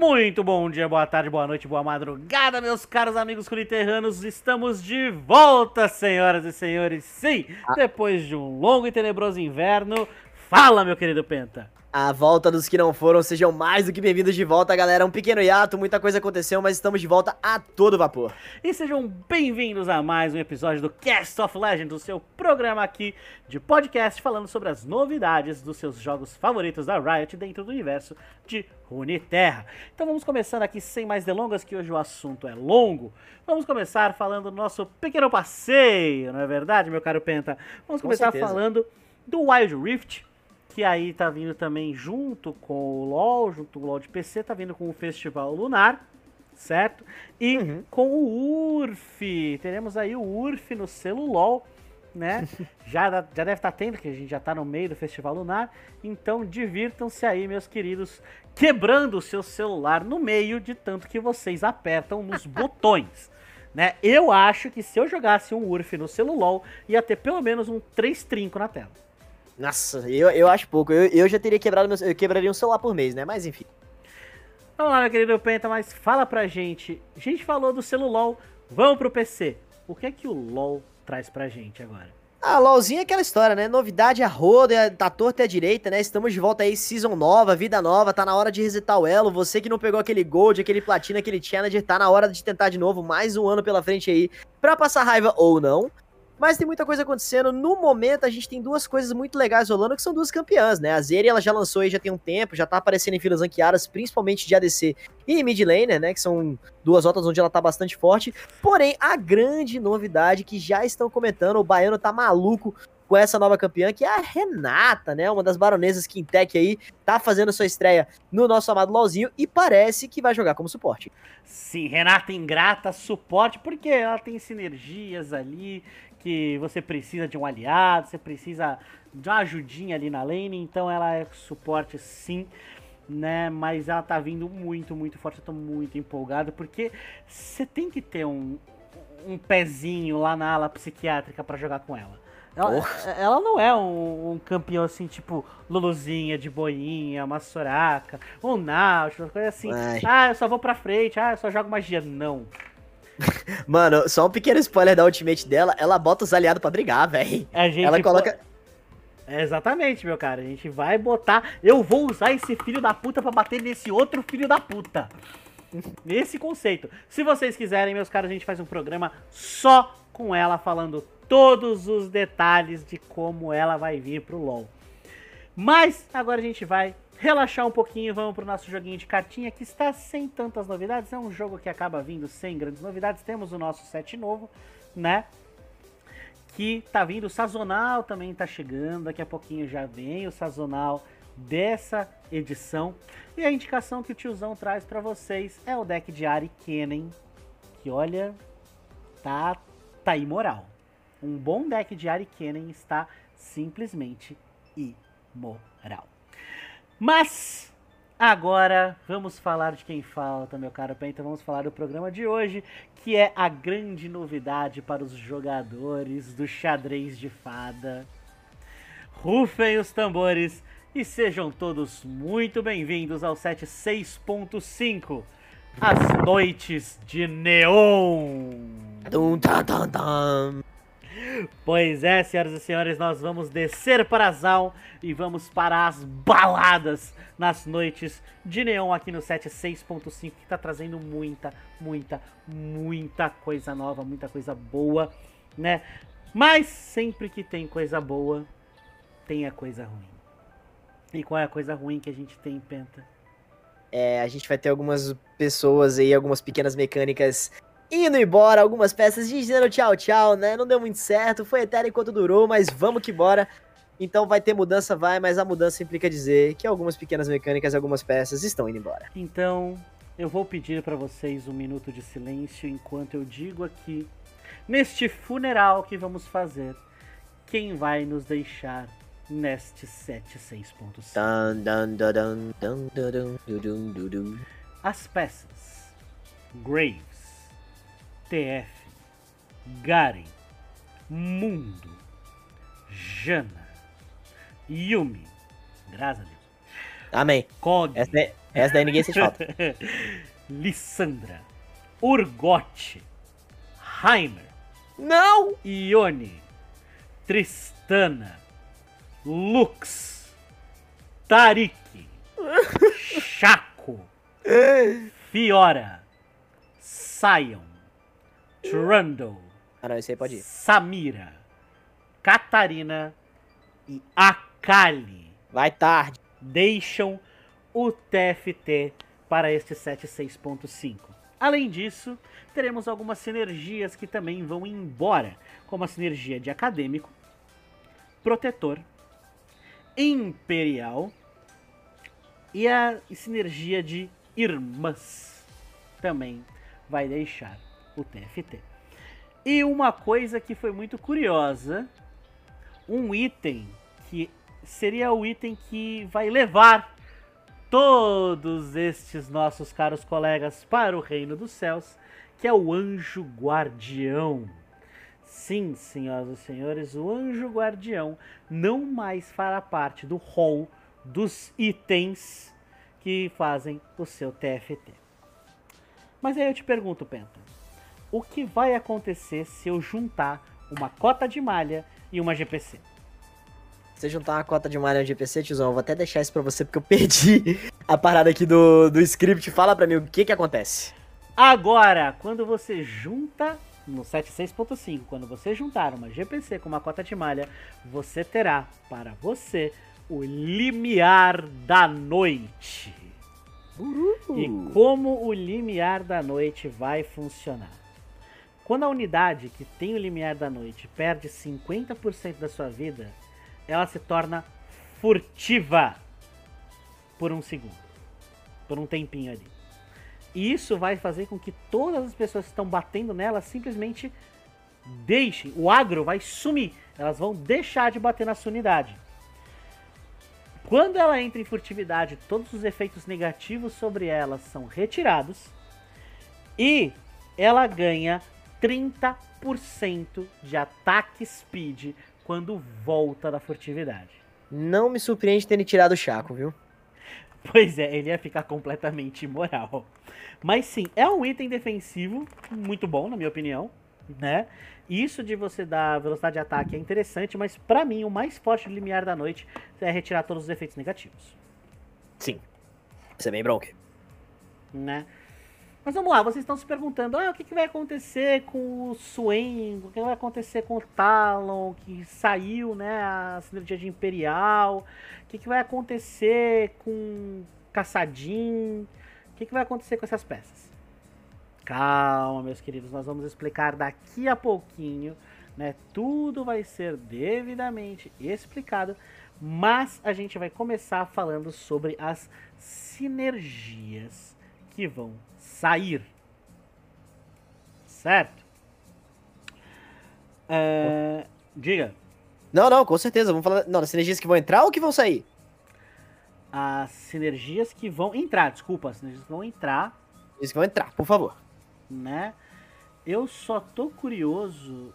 Muito bom dia, boa tarde, boa noite, boa madrugada, meus caros amigos curiterranos. Estamos de volta, senhoras e senhores. Sim, ah. depois de um longo e tenebroso inverno. Fala, meu querido Penta. A volta dos que não foram, sejam mais do que bem-vindos de volta, galera. Um pequeno hiato, muita coisa aconteceu, mas estamos de volta a todo vapor. E sejam bem-vindos a mais um episódio do Cast of Legends, o seu programa aqui de podcast falando sobre as novidades dos seus jogos favoritos da Riot dentro do universo de Runeterra. Então vamos começar aqui sem mais delongas, que hoje o assunto é longo. Vamos começar falando do nosso pequeno passeio, não é verdade, meu caro Penta? Vamos Com começar certeza. falando do Wild Rift que aí tá vindo também junto com o LoL, junto com o LoL de PC, tá vindo com o Festival Lunar, certo? E uhum. com o URF, teremos aí o URF no selo LoL, né? já, já deve estar tá tendo, que a gente já tá no meio do Festival Lunar, então divirtam-se aí, meus queridos, quebrando o seu celular no meio de tanto que vocês apertam nos botões. Né? Eu acho que se eu jogasse um URF no celular, ia ter pelo menos um 3 trinco na tela. Nossa, eu, eu acho pouco. Eu, eu já teria quebrado meu, eu quebraria um celular por mês, né? Mas enfim. Vamos lá, meu querido Penta, mas fala pra gente. A gente falou do celular, vamos pro PC. O que é que o LoL traz pra gente agora? Ah, LOLzinho é aquela história, né? Novidade a roda, tá torta e à direita, né? Estamos de volta aí, season nova, vida nova, tá na hora de resetar o elo. Você que não pegou aquele gold, aquele platina, aquele challenge, tá na hora de tentar de novo, mais um ano pela frente aí, pra passar raiva ou não. Mas tem muita coisa acontecendo. No momento, a gente tem duas coisas muito legais rolando, que são duas campeãs, né? A Zeri, ela já lançou aí já tem um tempo, já tá aparecendo em filas ranqueadas, principalmente de ADC e mid laner, né? Que são duas rotas onde ela tá bastante forte. Porém, a grande novidade que já estão comentando, o Baiano tá maluco com essa nova campeã, que é a Renata, né? Uma das baronesas Quintec aí, tá fazendo sua estreia no nosso amado LoLzinho e parece que vai jogar como suporte. Sim, Renata ingrata, suporte, porque ela tem sinergias ali que você precisa de um aliado, você precisa de uma ajudinha ali na lane, então ela é suporte sim, né? Mas ela tá vindo muito, muito forte, eu tô muito empolgado, porque você tem que ter um, um pezinho lá na ala psiquiátrica para jogar com ela. Ela, ela, não é um, um, campeão assim, tipo Luluzinha de boinha, uma Soraka, um Nautilus, coisa assim. Ai. Ah, eu só vou pra frente, ah, eu só jogo magia. Não. Mano, só um pequeno spoiler da ultimate dela, ela bota os aliados para brigar, velho. Ela coloca. É exatamente, meu cara. A gente vai botar. Eu vou usar esse filho da puta para bater nesse outro filho da puta. Nesse conceito. Se vocês quiserem, meus caros, a gente faz um programa só com ela falando todos os detalhes de como ela vai vir pro LoL. Mas agora a gente vai relaxar um pouquinho, vamos pro nosso joguinho de cartinha que está sem tantas novidades. É um jogo que acaba vindo sem grandes novidades. Temos o nosso set novo, né? Que tá vindo sazonal também tá chegando. Daqui a pouquinho já vem o sazonal dessa edição. E a indicação que o tiozão traz para vocês é o deck de Ari Kennen, que olha, tá tá imoral. Um bom deck de Ari Kennen está simplesmente imoral. Mas agora vamos falar de quem falta, meu caro Penta. Vamos falar do programa de hoje, que é a grande novidade para os jogadores do xadrez de fada. Rufem os tambores e sejam todos muito bem-vindos ao set 6.5 As Noites de Neon. Dum, dum, dum, dum. Pois é, senhoras e senhores, nós vamos descer para a Zal e vamos para as baladas nas noites de neon aqui no set 6.5, que está trazendo muita, muita, muita coisa nova, muita coisa boa, né? Mas sempre que tem coisa boa, tem a coisa ruim. E qual é a coisa ruim que a gente tem, Penta? É, a gente vai ter algumas pessoas aí, algumas pequenas mecânicas indo embora, algumas peças dizendo tchau, tchau, né? Não deu muito certo, foi eterno enquanto durou, mas vamos que bora. Então vai ter mudança, vai, mas a mudança implica dizer que algumas pequenas mecânicas, algumas peças estão indo embora. Então, eu vou pedir para vocês um minuto de silêncio enquanto eu digo aqui, neste funeral que vamos fazer, quem vai nos deixar neste 76.5. As peças. Grave. TF, Garen, Mundo, Jana, Yumi, graças a Deus. Amém. Kog, essa é, Essa daí ninguém sente falta. Lissandra, Urgote, Heimer, Não! Ione, Tristana, Lux, Tarik, Chaco, Fiora, Sion, Trundle, Ah, não, esse aí pode ir. Samira, Catarina e Akali Vai tarde. deixam o TFT para este 76.5. Além disso, teremos algumas sinergias que também vão embora, como a sinergia de acadêmico, protetor, imperial e a sinergia de irmãs também vai deixar o TFT. E uma coisa que foi muito curiosa, um item que seria o item que vai levar todos estes nossos caros colegas para o reino dos céus, que é o anjo guardião. Sim, senhoras e senhores, o anjo guardião não mais fará parte do hall dos itens que fazem o seu TFT. Mas aí eu te pergunto, Penta, o que vai acontecer se eu juntar uma cota de malha e uma GPC? Se você juntar uma cota de malha no GPC, tiozão, eu vou até deixar isso pra você porque eu perdi a parada aqui do, do script. Fala pra mim o que que acontece. Agora, quando você junta no 76.5, quando você juntar uma GPC com uma cota de malha, você terá para você o limiar da noite. E como o limiar da noite vai funcionar? Quando a unidade que tem o limiar da noite perde 50% da sua vida, ela se torna furtiva por um segundo, por um tempinho ali. E isso vai fazer com que todas as pessoas que estão batendo nela simplesmente deixem, o agro vai sumir, elas vão deixar de bater na sua unidade. Quando ela entra em furtividade, todos os efeitos negativos sobre ela são retirados e ela ganha 30% de ataque speed quando volta da furtividade. Não me surpreende terem tirado o Chaco, viu? Pois é, ele ia ficar completamente imoral. Mas sim, é um item defensivo muito bom, na minha opinião, né? Isso de você dar velocidade de ataque é interessante, mas pra mim o mais forte do limiar da noite é retirar todos os efeitos negativos, Sim. Isso é bem bronca. né? Mas vamos lá, vocês estão se perguntando, ah, o que, que vai acontecer com o Swain, o que vai acontecer com o Talon, que saiu, né, a sinergia de Imperial, o que, que vai acontecer com Caçadin, o que, que vai acontecer com essas peças? Calma, meus queridos, nós vamos explicar daqui a pouquinho, né, tudo vai ser devidamente explicado, mas a gente vai começar falando sobre as sinergias que vão sair. Certo? É, diga. Não, não, com certeza. Vamos falar. Não, das sinergias que vão entrar ou que vão sair? As sinergias que vão entrar, desculpa, as sinergias que vão entrar, As que vão entrar, por favor. né? Eu só tô curioso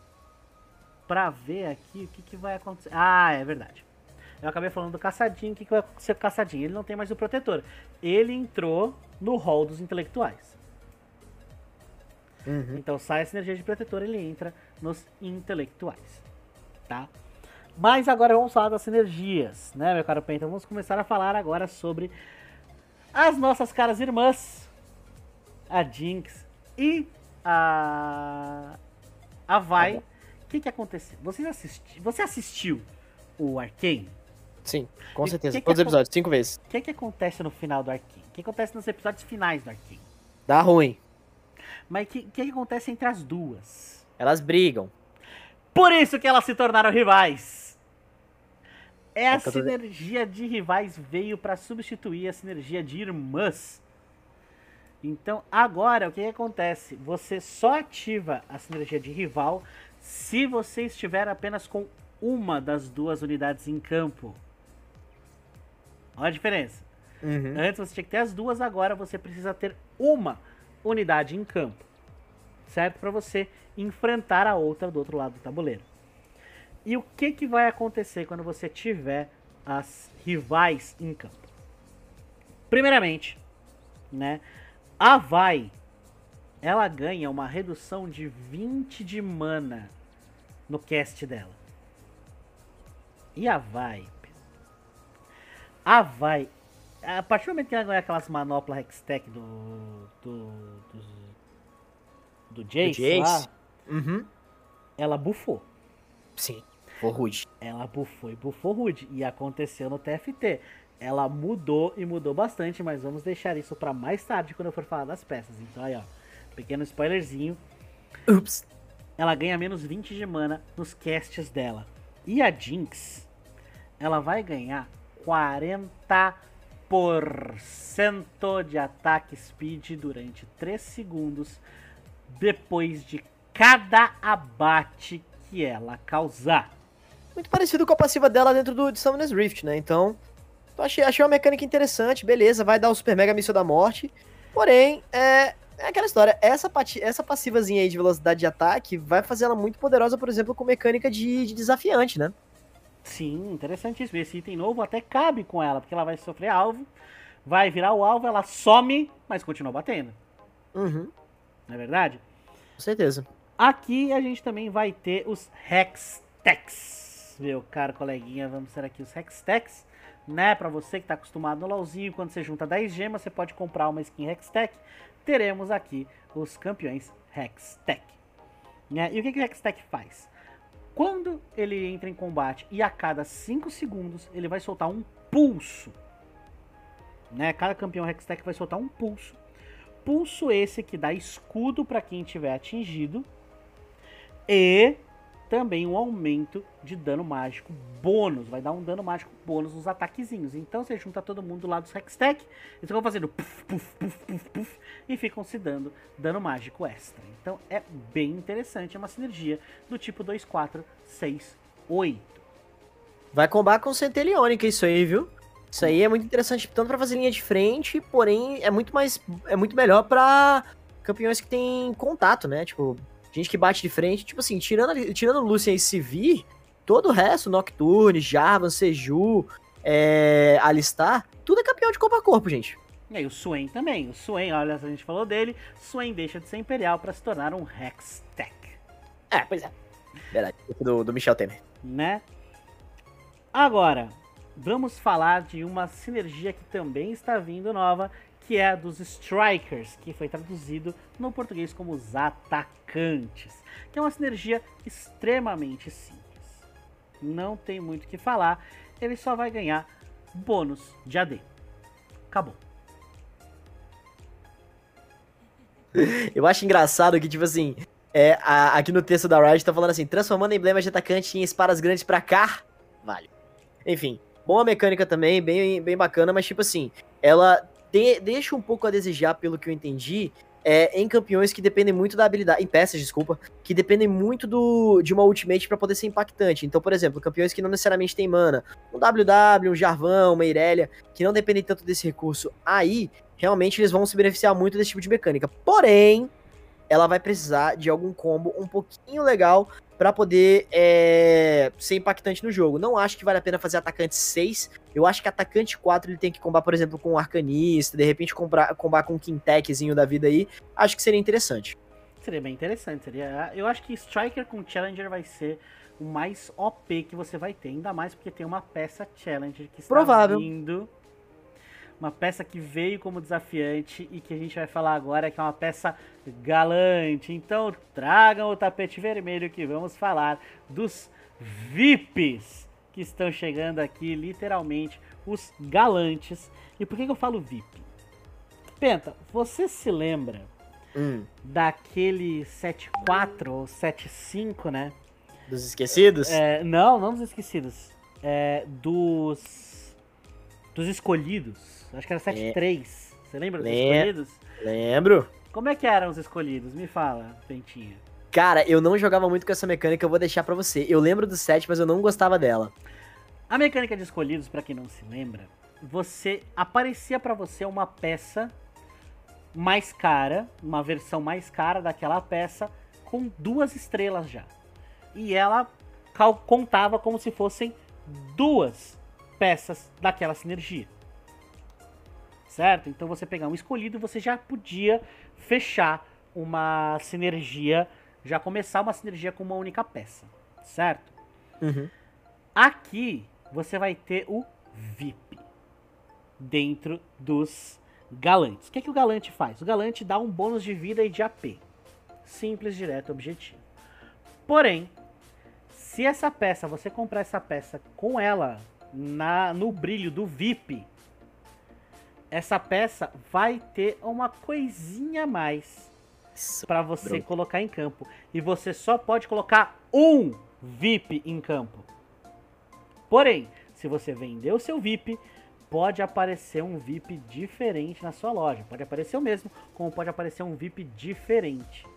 pra ver aqui o que, que vai acontecer. Ah, é verdade. Eu acabei falando do caçadinho, o que, que vai acontecer com o caçadinho? Ele não tem mais o protetor. Ele entrou no hall dos intelectuais. Uhum. Então sai a sinergia de protetor, ele entra nos intelectuais, tá? Mas agora vamos falar das sinergias, né, meu caro Penta? Vamos começar a falar agora sobre as nossas caras irmãs, a Jinx e a a Vai. O que que aconteceu? Você assisti... Você assistiu o Arcane? Sim, com certeza. que Todos os episódios, cinco vezes. O que que acontece no final do Arcane? O que acontece nos episódios finais do Arcane? Dá ruim. Mas o que, que acontece entre as duas? Elas brigam. Por isso que elas se tornaram rivais. É a sinergia de rivais veio para substituir a sinergia de irmãs. Então, agora o que, que acontece? Você só ativa a sinergia de rival se você estiver apenas com uma das duas unidades em campo. Olha a diferença. Uhum. Antes você tinha que ter as duas, agora você precisa ter uma unidade em campo. Certo? Para você enfrentar a outra do outro lado do tabuleiro. E o que, que vai acontecer quando você tiver as rivais em campo? Primeiramente, né? A Vai, ela ganha uma redução de 20 de mana no cast dela. E a Vai, a Vai, a partir do momento que ela ganha aquelas manoplas Hextech do do do, do Jace, Jace. lá, Uhum. ela bufou. Sim. For rude. Ela bufou e bufou rude. E aconteceu no TFT. Ela mudou e mudou bastante, mas vamos deixar isso pra mais tarde quando eu for falar das peças. Então aí, ó. Pequeno spoilerzinho. Ups. Ela ganha menos 20 de mana nos casts dela. E a Jinx, ela vai ganhar 40% de ataque speed durante 3 segundos depois de cada abate que ela causar. Muito parecido com a passiva dela dentro do de Summoner's Rift, né? Então, achei, achei uma mecânica interessante, beleza, vai dar o Super Mega Míssil da Morte. Porém, é, é aquela história, essa, essa passivazinha aí de velocidade de ataque vai fazer ela muito poderosa, por exemplo, com mecânica de, de desafiante, né? Sim, interessantíssimo. Esse item novo até cabe com ela, porque ela vai sofrer alvo, vai virar o alvo, ela some, mas continua batendo. Uhum, Não é verdade? com certeza. Aqui a gente também vai ter os Hextechs. Meu caro coleguinha, vamos ter aqui os Hextechs. Né, pra você que tá acostumado no LoLzinho, quando você junta 10 gemas, você pode comprar uma skin Hextech. Teremos aqui os campeões Hextech. Né? E o que, que o Hextech faz? Quando ele entra em combate e a cada 5 segundos ele vai soltar um pulso. Né? Cada campeão Hextech vai soltar um pulso. Pulso esse que dá escudo para quem tiver atingido. E também um aumento de dano mágico bônus. Vai dar um dano mágico bônus nos ataquezinhos. Então você junta todo mundo lá dos Hextech. Eles vão fazendo puf, puf, puf, puf. E ficam se dando dano mágico extra. Então é bem interessante. É uma sinergia do tipo 2, 4, 6, 8. Vai combar com Centelionica isso aí, viu? Isso aí é muito interessante, tanto pra fazer linha de frente, porém é muito mais. É muito melhor pra campeões que tem contato, né? Tipo, gente que bate de frente. Tipo assim, tirando, tirando Lucian e Sivir, todo o resto, Nocturne, Jarvan, Seju, é, Alistar, tudo é campeão de corpo a corpo, gente. E aí o Swain também. O Swain, olha, a gente falou dele. Swain deixa de ser Imperial para se tornar um Hextech. É, pois é. Verdade. Do, do Michel Temer. né? Agora, vamos falar de uma sinergia que também está vindo nova, que é a dos Strikers, que foi traduzido no português como os atacantes, que é uma sinergia extremamente simples. Não tem muito o que falar, ele só vai ganhar bônus de AD. Acabou. Eu acho engraçado que, tipo assim, é, a- aqui no texto da Riot tá falando assim, transformando emblemas de atacante em espadas grandes pra cá, vale. Enfim, boa mecânica também, bem, bem bacana, mas tipo assim, ela de- deixa um pouco a desejar, pelo que eu entendi, é, em campeões que dependem muito da habilidade, em peças, desculpa, que dependem muito do, de uma ultimate pra poder ser impactante. Então, por exemplo, campeões que não necessariamente têm mana, um WW, um Jarvão, uma Irelia, que não dependem tanto desse recurso, aí realmente eles vão se beneficiar muito desse tipo de mecânica. Porém, ela vai precisar de algum combo um pouquinho legal pra poder é, ser impactante no jogo. Não acho que vale a pena fazer atacante 6. Eu acho que atacante 4 ele tem que combar, por exemplo, com um arcanista, de repente comprar, combar com um quintechzinho da vida aí. Acho que seria interessante. Seria bem interessante. Seria, eu acho que Striker com Challenger vai ser o mais OP que você vai ter. Ainda mais porque tem uma peça Challenger que está Provável. vindo. Uma peça que veio como desafiante e que a gente vai falar agora que é uma peça galante. Então tragam o tapete vermelho que vamos falar dos VIPs que estão chegando aqui, literalmente, os galantes. E por que, que eu falo VIP? Penta, você se lembra Hum, daquele 7.4 ou 7.5, né? dos esquecidos? É, não, não dos esquecidos. É, dos. Dos escolhidos. Acho que era 7.3. Você lembra dos Lem- escolhidos? Lembro. Como é que eram os escolhidos? Me fala, Pentinha. Cara, eu não jogava muito com essa mecânica, eu vou deixar pra você. Eu lembro do 7, mas eu não gostava dela. A mecânica de escolhidos, pra quem não se lembra, você aparecia pra você uma peça mais cara, uma versão mais cara daquela peça com duas estrelas já. E ela contava como se fossem duas peças daquela sinergia. Certo? Então você pegar um escolhido, você já podia fechar uma sinergia, já começar uma sinergia com uma única peça, certo? Uhum. Aqui você vai ter o VIP dentro dos galantes. O que, é que o galante faz? O galante dá um bônus de vida e de AP. Simples, direto, objetivo. Porém, se essa peça, você comprar essa peça com ela na, no brilho do VIP, essa peça vai ter uma coisinha a mais para você Pronto. colocar em campo. E você só pode colocar um VIP em campo. Porém, se você vender o seu VIP, pode aparecer um VIP diferente na sua loja. Pode aparecer o mesmo, como pode aparecer um VIP diferente.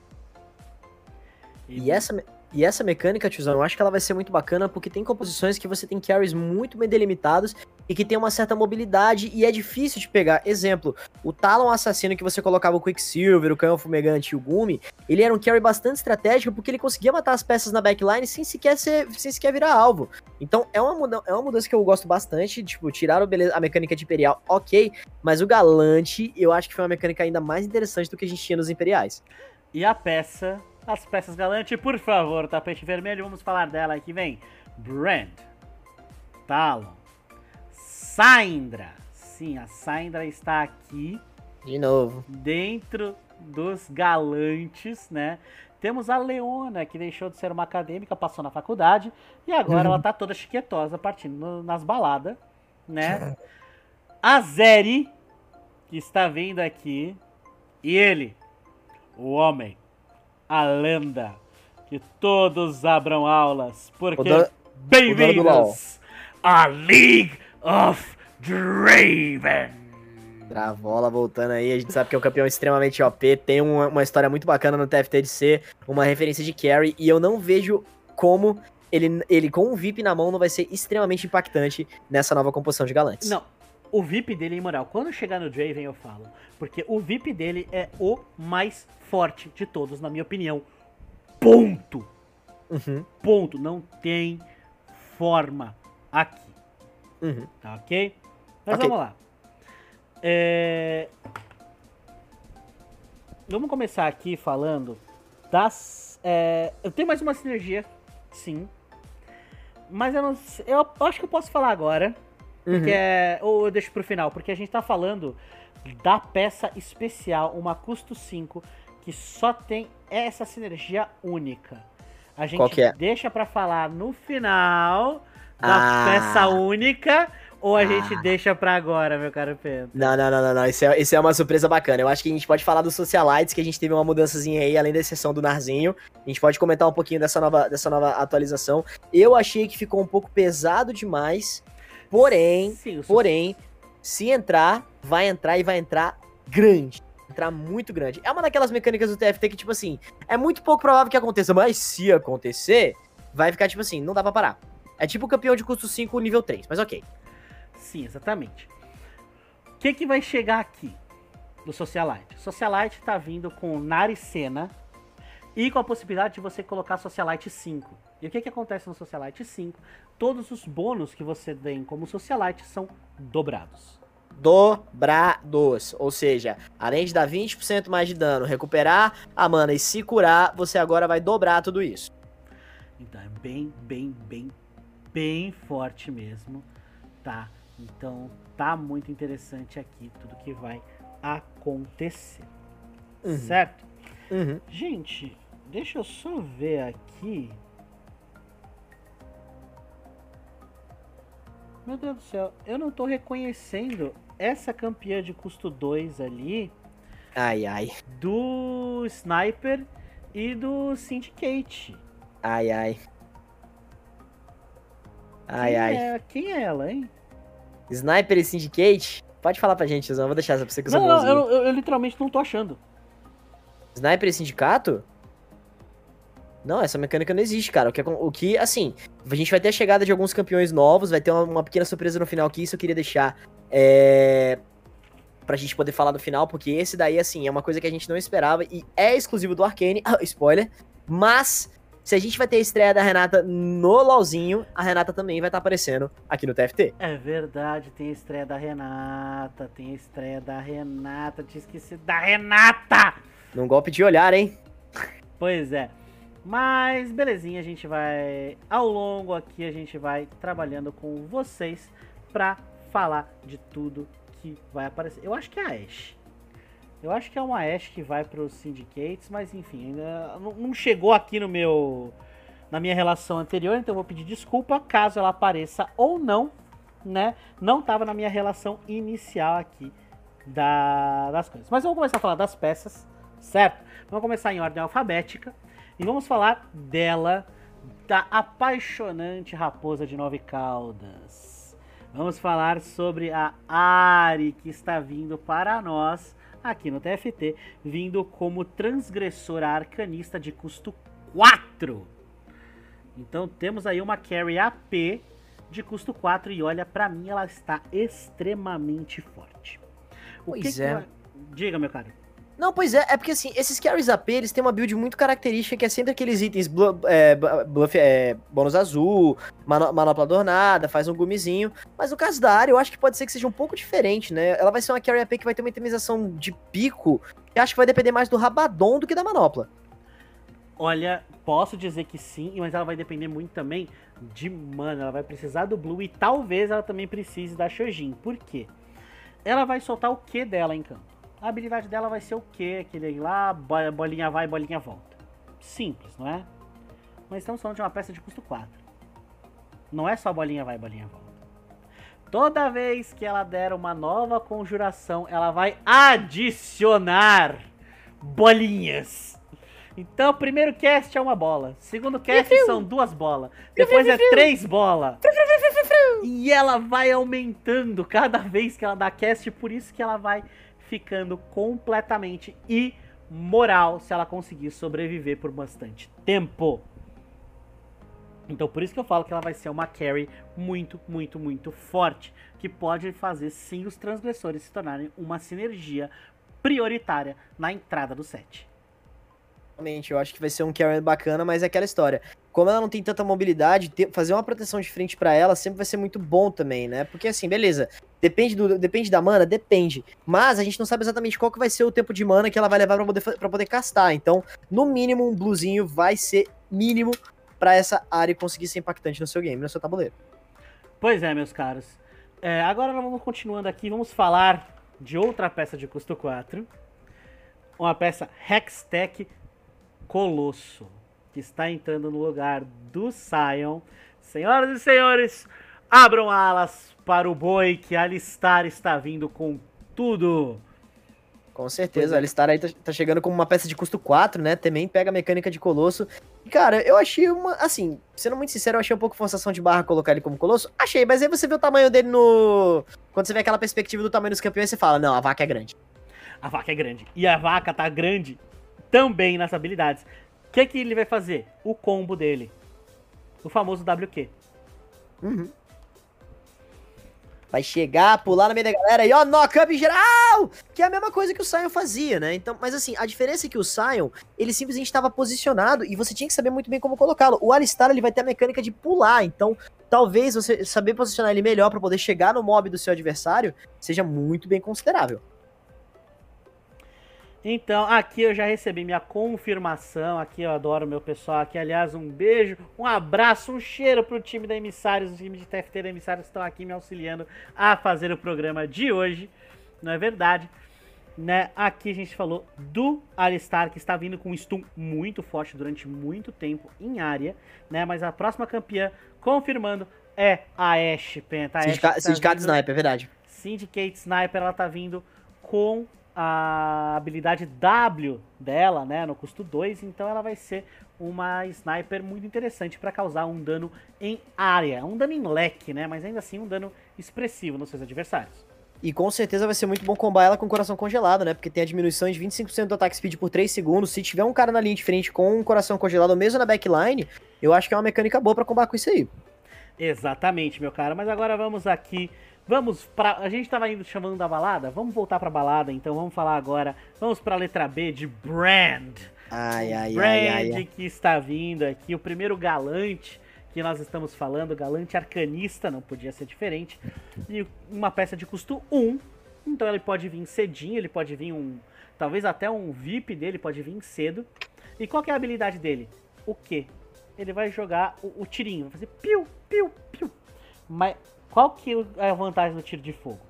E, e essa, e essa mecânica, tiozão, eu acho que ela vai ser muito bacana porque tem composições que você tem carries muito bem delimitados e que tem uma certa mobilidade e é difícil de pegar. Exemplo, o Talon Assassino que você colocava o Quicksilver, o Canhão Fumegante e o Gumi, ele era um carry bastante estratégico porque ele conseguia matar as peças na backline sem sequer, ser, sem sequer virar alvo. Então é uma, mudança, é uma mudança que eu gosto bastante, tipo, tirar a mecânica de Imperial, ok, mas o Galante eu acho que foi uma mecânica ainda mais interessante do que a gente tinha nos Imperiais. E a peça as peças galante, por favor, tapete vermelho, vamos falar dela aqui, vem. Brand, Talon, Syndra. Sim, a Syndra está aqui. De novo. Dentro dos galantes, né? Temos a Leona, que deixou de ser uma acadêmica, passou na faculdade, e agora ela tá toda chiquetosa, partindo nas baladas, né? A Zeri, que está vindo aqui, e ele, o homem a lenda. Que todos abram aulas, porque bem-vindos à League of Draven. Dravola voltando aí, a gente sabe que é um campeão extremamente OP, tem uma, uma história muito bacana no TFT de ser uma referência de carry, e eu não vejo como ele, ele com um VIP na mão não vai ser extremamente impactante nessa nova composição de galantes. Não, o VIP dele é imoral. Quando chegar no Draven eu falo. Porque o VIP dele é o mais forte de todos, na minha opinião. Ponto. Uhum. Ponto. Não tem forma aqui. Uhum. Tá ok? Mas okay. vamos lá. É... Vamos começar aqui falando das. É... Eu tenho mais uma sinergia, sim. Mas eu não. Eu acho que eu posso falar agora. Porque uhum. é. Ou eu deixo pro final, porque a gente tá falando da peça especial, uma custo 5, que só tem essa sinergia única. A gente é? deixa para falar no final da ah. peça única ou a ah. gente deixa pra agora, meu caro Pedro? Não, não, não, não, não. Isso é, isso é uma surpresa bacana. Eu acho que a gente pode falar dos Socialites, que a gente teve uma mudançazinha aí, além da exceção do Narzinho. A gente pode comentar um pouquinho dessa nova, dessa nova atualização. Eu achei que ficou um pouco pesado demais. Porém, Sim, porém, se entrar, vai entrar e vai entrar grande. Entrar muito grande. É uma daquelas mecânicas do TFT que, tipo assim, é muito pouco provável que aconteça, mas se acontecer, vai ficar, tipo assim, não dá pra parar. É tipo o campeão de custo 5 nível 3, mas ok. Sim, exatamente. O que, que vai chegar aqui do Socialite? O Socialite tá vindo com Naricena e com a possibilidade de você colocar Socialite 5. E o que, que acontece no Socialite 5? Todos os bônus que você tem como Socialite são dobrados. Dobrados. Ou seja, além de dar 20% mais de dano, recuperar a mana e se curar, você agora vai dobrar tudo isso. Então é bem, bem, bem, bem forte mesmo, tá? Então tá muito interessante aqui tudo que vai acontecer. Uhum. Certo? Uhum. Gente, deixa eu só ver aqui. Meu Deus do céu, eu não tô reconhecendo essa campeã de custo 2 ali. Ai, ai. Do Sniper e do Syndicate. Ai, ai. Ai, quem ai. É, quem é ela, hein? Sniper e Syndicate? Pode falar pra gente, eu vou deixar essa pra você que Não, não, eu, eu, eu literalmente não tô achando. Sniper e Sindicato? Não, essa mecânica não existe, cara. O que, o que, assim, a gente vai ter a chegada de alguns campeões novos, vai ter uma, uma pequena surpresa no final que isso eu queria deixar é, pra gente poder falar no final, porque esse daí, assim, é uma coisa que a gente não esperava e é exclusivo do Arcane, spoiler, mas Se a gente vai ter a estreia da Renata no LOLzinho, a Renata também vai estar tá aparecendo aqui no TFT. É verdade, tem a estreia da Renata, tem a estreia da Renata, tinha esquecido da Renata! Num golpe de olhar, hein? Pois é. Mas belezinha, a gente vai ao longo aqui a gente vai trabalhando com vocês para falar de tudo que vai aparecer. Eu acho que é a Ashe. Eu acho que é uma Ashe que vai para os syndicates, mas enfim, ainda não chegou aqui no meu na minha relação anterior, então eu vou pedir desculpa caso ela apareça ou não, né? Não estava na minha relação inicial aqui da, das coisas. Mas vamos começar a falar das peças, certo? Vamos começar em ordem alfabética e vamos falar dela, da apaixonante raposa de nove caudas. Vamos falar sobre a Ari que está vindo para nós aqui no TFT, vindo como transgressora arcanista de custo 4. Então temos aí uma carry AP de custo 4 e olha, para mim ela está extremamente forte. O pois que é. Que... Diga, meu caro. Não, pois é, é porque assim, esses carries AP, eles têm uma build muito característica, que é sempre aqueles itens bluff, é, bluff é, bônus azul, manopla adornada, faz um gumizinho. Mas no caso da área, eu acho que pode ser que seja um pouco diferente, né? Ela vai ser uma carry AP que vai ter uma itemização de pico, que acho que vai depender mais do rabadon do que da manopla. Olha, posso dizer que sim, mas ela vai depender muito também de mana. Ela vai precisar do blue e talvez ela também precise da Shojin. Por quê? Ela vai soltar o que dela em campo? A habilidade dela vai ser o quê? Aquele lá, bolinha vai, bolinha volta. Simples, não é? Mas estamos falando de uma peça de custo 4. Não é só bolinha vai, bolinha volta. Toda vez que ela der uma nova conjuração, ela vai adicionar bolinhas. Então, primeiro cast é uma bola. Segundo cast são duas bolas. Depois é três bolas. E ela vai aumentando cada vez que ela dá cast. Por isso que ela vai ficando completamente imoral se ela conseguir sobreviver por bastante tempo. Então por isso que eu falo que ela vai ser uma carry muito, muito, muito forte, que pode fazer sim os transgressores se tornarem uma sinergia prioritária na entrada do set. Realmente, eu acho que vai ser um carry bacana, mas é aquela história. Como ela não tem tanta mobilidade, ter, fazer uma proteção de frente para ela sempre vai ser muito bom também, né? Porque assim, beleza, depende, do, depende da mana? Depende. Mas a gente não sabe exatamente qual que vai ser o tempo de mana que ela vai levar pra poder, pra poder castar. Então, no mínimo, um bluezinho vai ser mínimo para essa área conseguir ser impactante no seu game, no seu tabuleiro. Pois é, meus caros. É, agora nós vamos continuando aqui, vamos falar de outra peça de custo 4. Uma peça Hextech Colosso, que está entrando no lugar do Sion. Senhoras e senhores, abram alas para o boi que Alistar está vindo com tudo. Com certeza, é. Alistar aí tá, tá, chegando como uma peça de custo 4, né? Também pega a mecânica de Colosso. E, cara, eu achei uma. Assim, sendo muito sincero, eu achei um pouco forçação de barra colocar ele como Colosso. Achei, mas aí você vê o tamanho dele no. Quando você vê aquela perspectiva do tamanho dos campeões, você fala: não, a vaca é grande. A vaca é grande. E a vaca tá grande também nas habilidades. O que, que ele vai fazer? O combo dele. O famoso WQ. Uhum. Vai chegar, pular na meio da galera e ó, knock-up geral! Que é a mesma coisa que o Sion fazia, né? Então, mas assim, a diferença é que o Sion, ele simplesmente estava posicionado e você tinha que saber muito bem como colocá-lo. O Alistar, ele vai ter a mecânica de pular, então talvez você saber posicionar ele melhor para poder chegar no mob do seu adversário seja muito bem considerável. Então, aqui eu já recebi minha confirmação. Aqui eu adoro meu pessoal. Aqui, aliás, um beijo, um abraço, um cheiro pro time da Emissários, o time de TFT da Emissários que estão aqui me auxiliando a fazer o programa de hoje. Não é verdade? Né? Aqui a gente falou do Alistar, que está vindo com um stun muito forte durante muito tempo em área, né? Mas a próxima campeã, confirmando, é a Ashe Penta. Syndicate, tá Syndicate Sniper, é verdade. Syndicate Sniper, ela tá vindo com a habilidade W dela, né, no custo 2, então ela vai ser uma sniper muito interessante para causar um dano em área, um dano em leque, né, mas ainda assim um dano expressivo nos seus adversários. E com certeza vai ser muito bom combar ela com o coração congelado, né? Porque tem a diminuição de 25% do ataque speed por 3 segundos. Se tiver um cara na linha de frente com um coração congelado, mesmo na backline, eu acho que é uma mecânica boa para combar com isso aí. Exatamente, meu cara. Mas agora vamos aqui Vamos pra. A gente tava indo chamando da balada? Vamos voltar pra balada, então vamos falar agora. Vamos pra letra B de Brand. Ai, ai, Brand ai, ai, ai. que está vindo aqui, o primeiro galante que nós estamos falando, galante arcanista, não podia ser diferente. E uma peça de custo 1. Então ele pode vir cedinho, ele pode vir um. Talvez até um VIP dele pode vir cedo. E qual que é a habilidade dele? O quê? Ele vai jogar o, o tirinho, vai fazer piu, piu, piu. Mas qual que é a vantagem do tiro de fogo?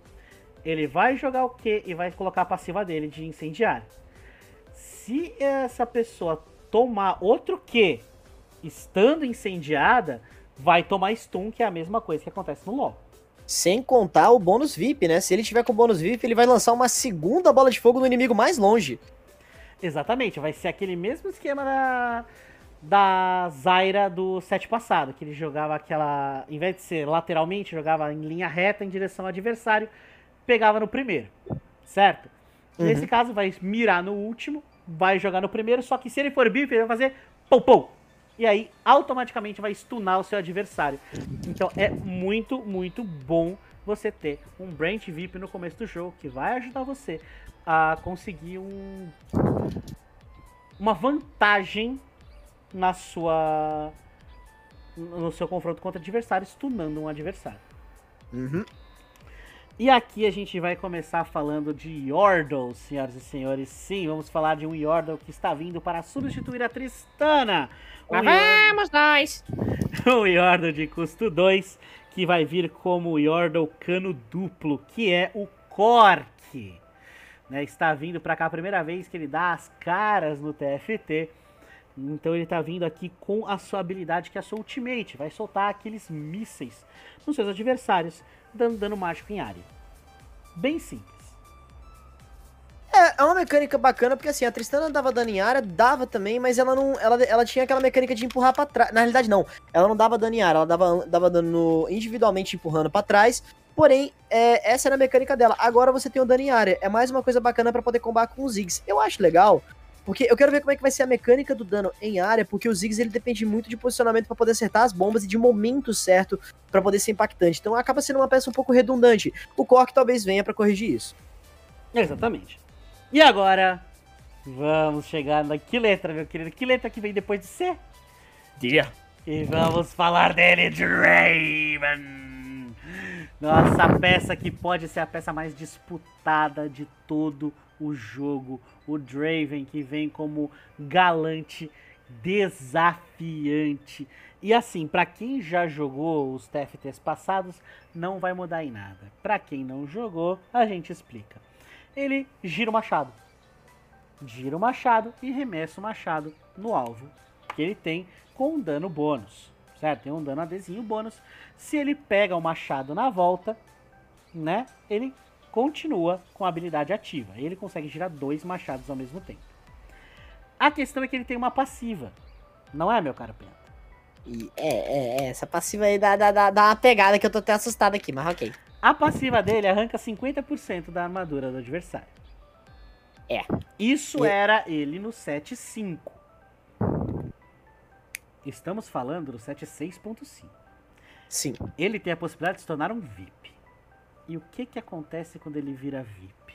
Ele vai jogar o quê e vai colocar a passiva dele de incendiário. Se essa pessoa tomar outro que estando incendiada, vai tomar stun, que é a mesma coisa que acontece no LoL. Sem contar o bônus VIP, né? Se ele tiver com bônus VIP, ele vai lançar uma segunda bola de fogo no inimigo mais longe. Exatamente, vai ser aquele mesmo esquema da, da Zaira do set passado, que ele jogava aquela. Em vez de ser lateralmente, jogava em linha reta em direção ao adversário, pegava no primeiro, certo? Uhum. Nesse caso, vai mirar no último, vai jogar no primeiro, só que se ele for bife, ele vai fazer pou pou. E aí, automaticamente vai stunar o seu adversário. Então, é muito, muito bom você ter um Brand VIP no começo do jogo, que vai ajudar você a conseguir um, uma vantagem na sua no seu confronto contra adversário, stunando um adversário. Uhum. E aqui a gente vai começar falando de Yordle, senhoras e senhores. Sim, vamos falar de um Yordle que está vindo para substituir a Tristana. Um Lá Yordle- vamos nós! um Yordle de custo 2, que vai vir como Yordle cano duplo, que é o Cork. Né, está vindo para cá a primeira vez que ele dá as caras no TFT. Então ele está vindo aqui com a sua habilidade, que é a sua ultimate. Vai soltar aqueles mísseis nos seus adversários, dando dano mágico em área. Bem simples. É, é uma mecânica bacana, porque assim, a Tristana dava dano em área, dava também, mas ela não. Ela, ela tinha aquela mecânica de empurrar pra trás. Na realidade, não. Ela não dava dano em área, ela dava, dava dano no- individualmente empurrando pra trás. Porém, é, essa era a mecânica dela. Agora você tem o dano em área. É mais uma coisa bacana pra poder combater com os Ziggs. Eu acho legal. Porque eu quero ver como é que vai ser a mecânica do dano em área, porque o Ziggs ele depende muito de posicionamento pra poder acertar as bombas e de momento certo pra poder ser impactante. Então acaba sendo uma peça um pouco redundante. O Cork talvez venha pra corrigir isso. Exatamente. E agora, vamos chegar na que letra, meu querido? Que letra que vem depois de C? Dia. E vamos falar dele, Draven! Nossa, peça que pode ser a peça mais disputada de todo o jogo. O Draven que vem como galante, desafiante. E assim, pra quem já jogou os TFTs passados, não vai mudar em nada. Pra quem não jogou, a gente explica. Ele gira o machado. Gira o machado e remessa o machado no alvo que ele tem com um dano bônus, certo? Tem um dano adesivo bônus. Se ele pega o machado na volta, né? Ele continua com a habilidade ativa. Ele consegue girar dois machados ao mesmo tempo. A questão é que ele tem uma passiva, não é, meu caro Penta? É, é, é, essa passiva aí dá, dá, dá, dá uma pegada que eu tô até assustado aqui, mas ok. A passiva dele arranca 50% da armadura do adversário. É. Isso E- era ele no 7.5. Estamos falando do 7.6.5. Sim. Ele tem a possibilidade de se tornar um VIP. E o que que acontece quando ele vira VIP?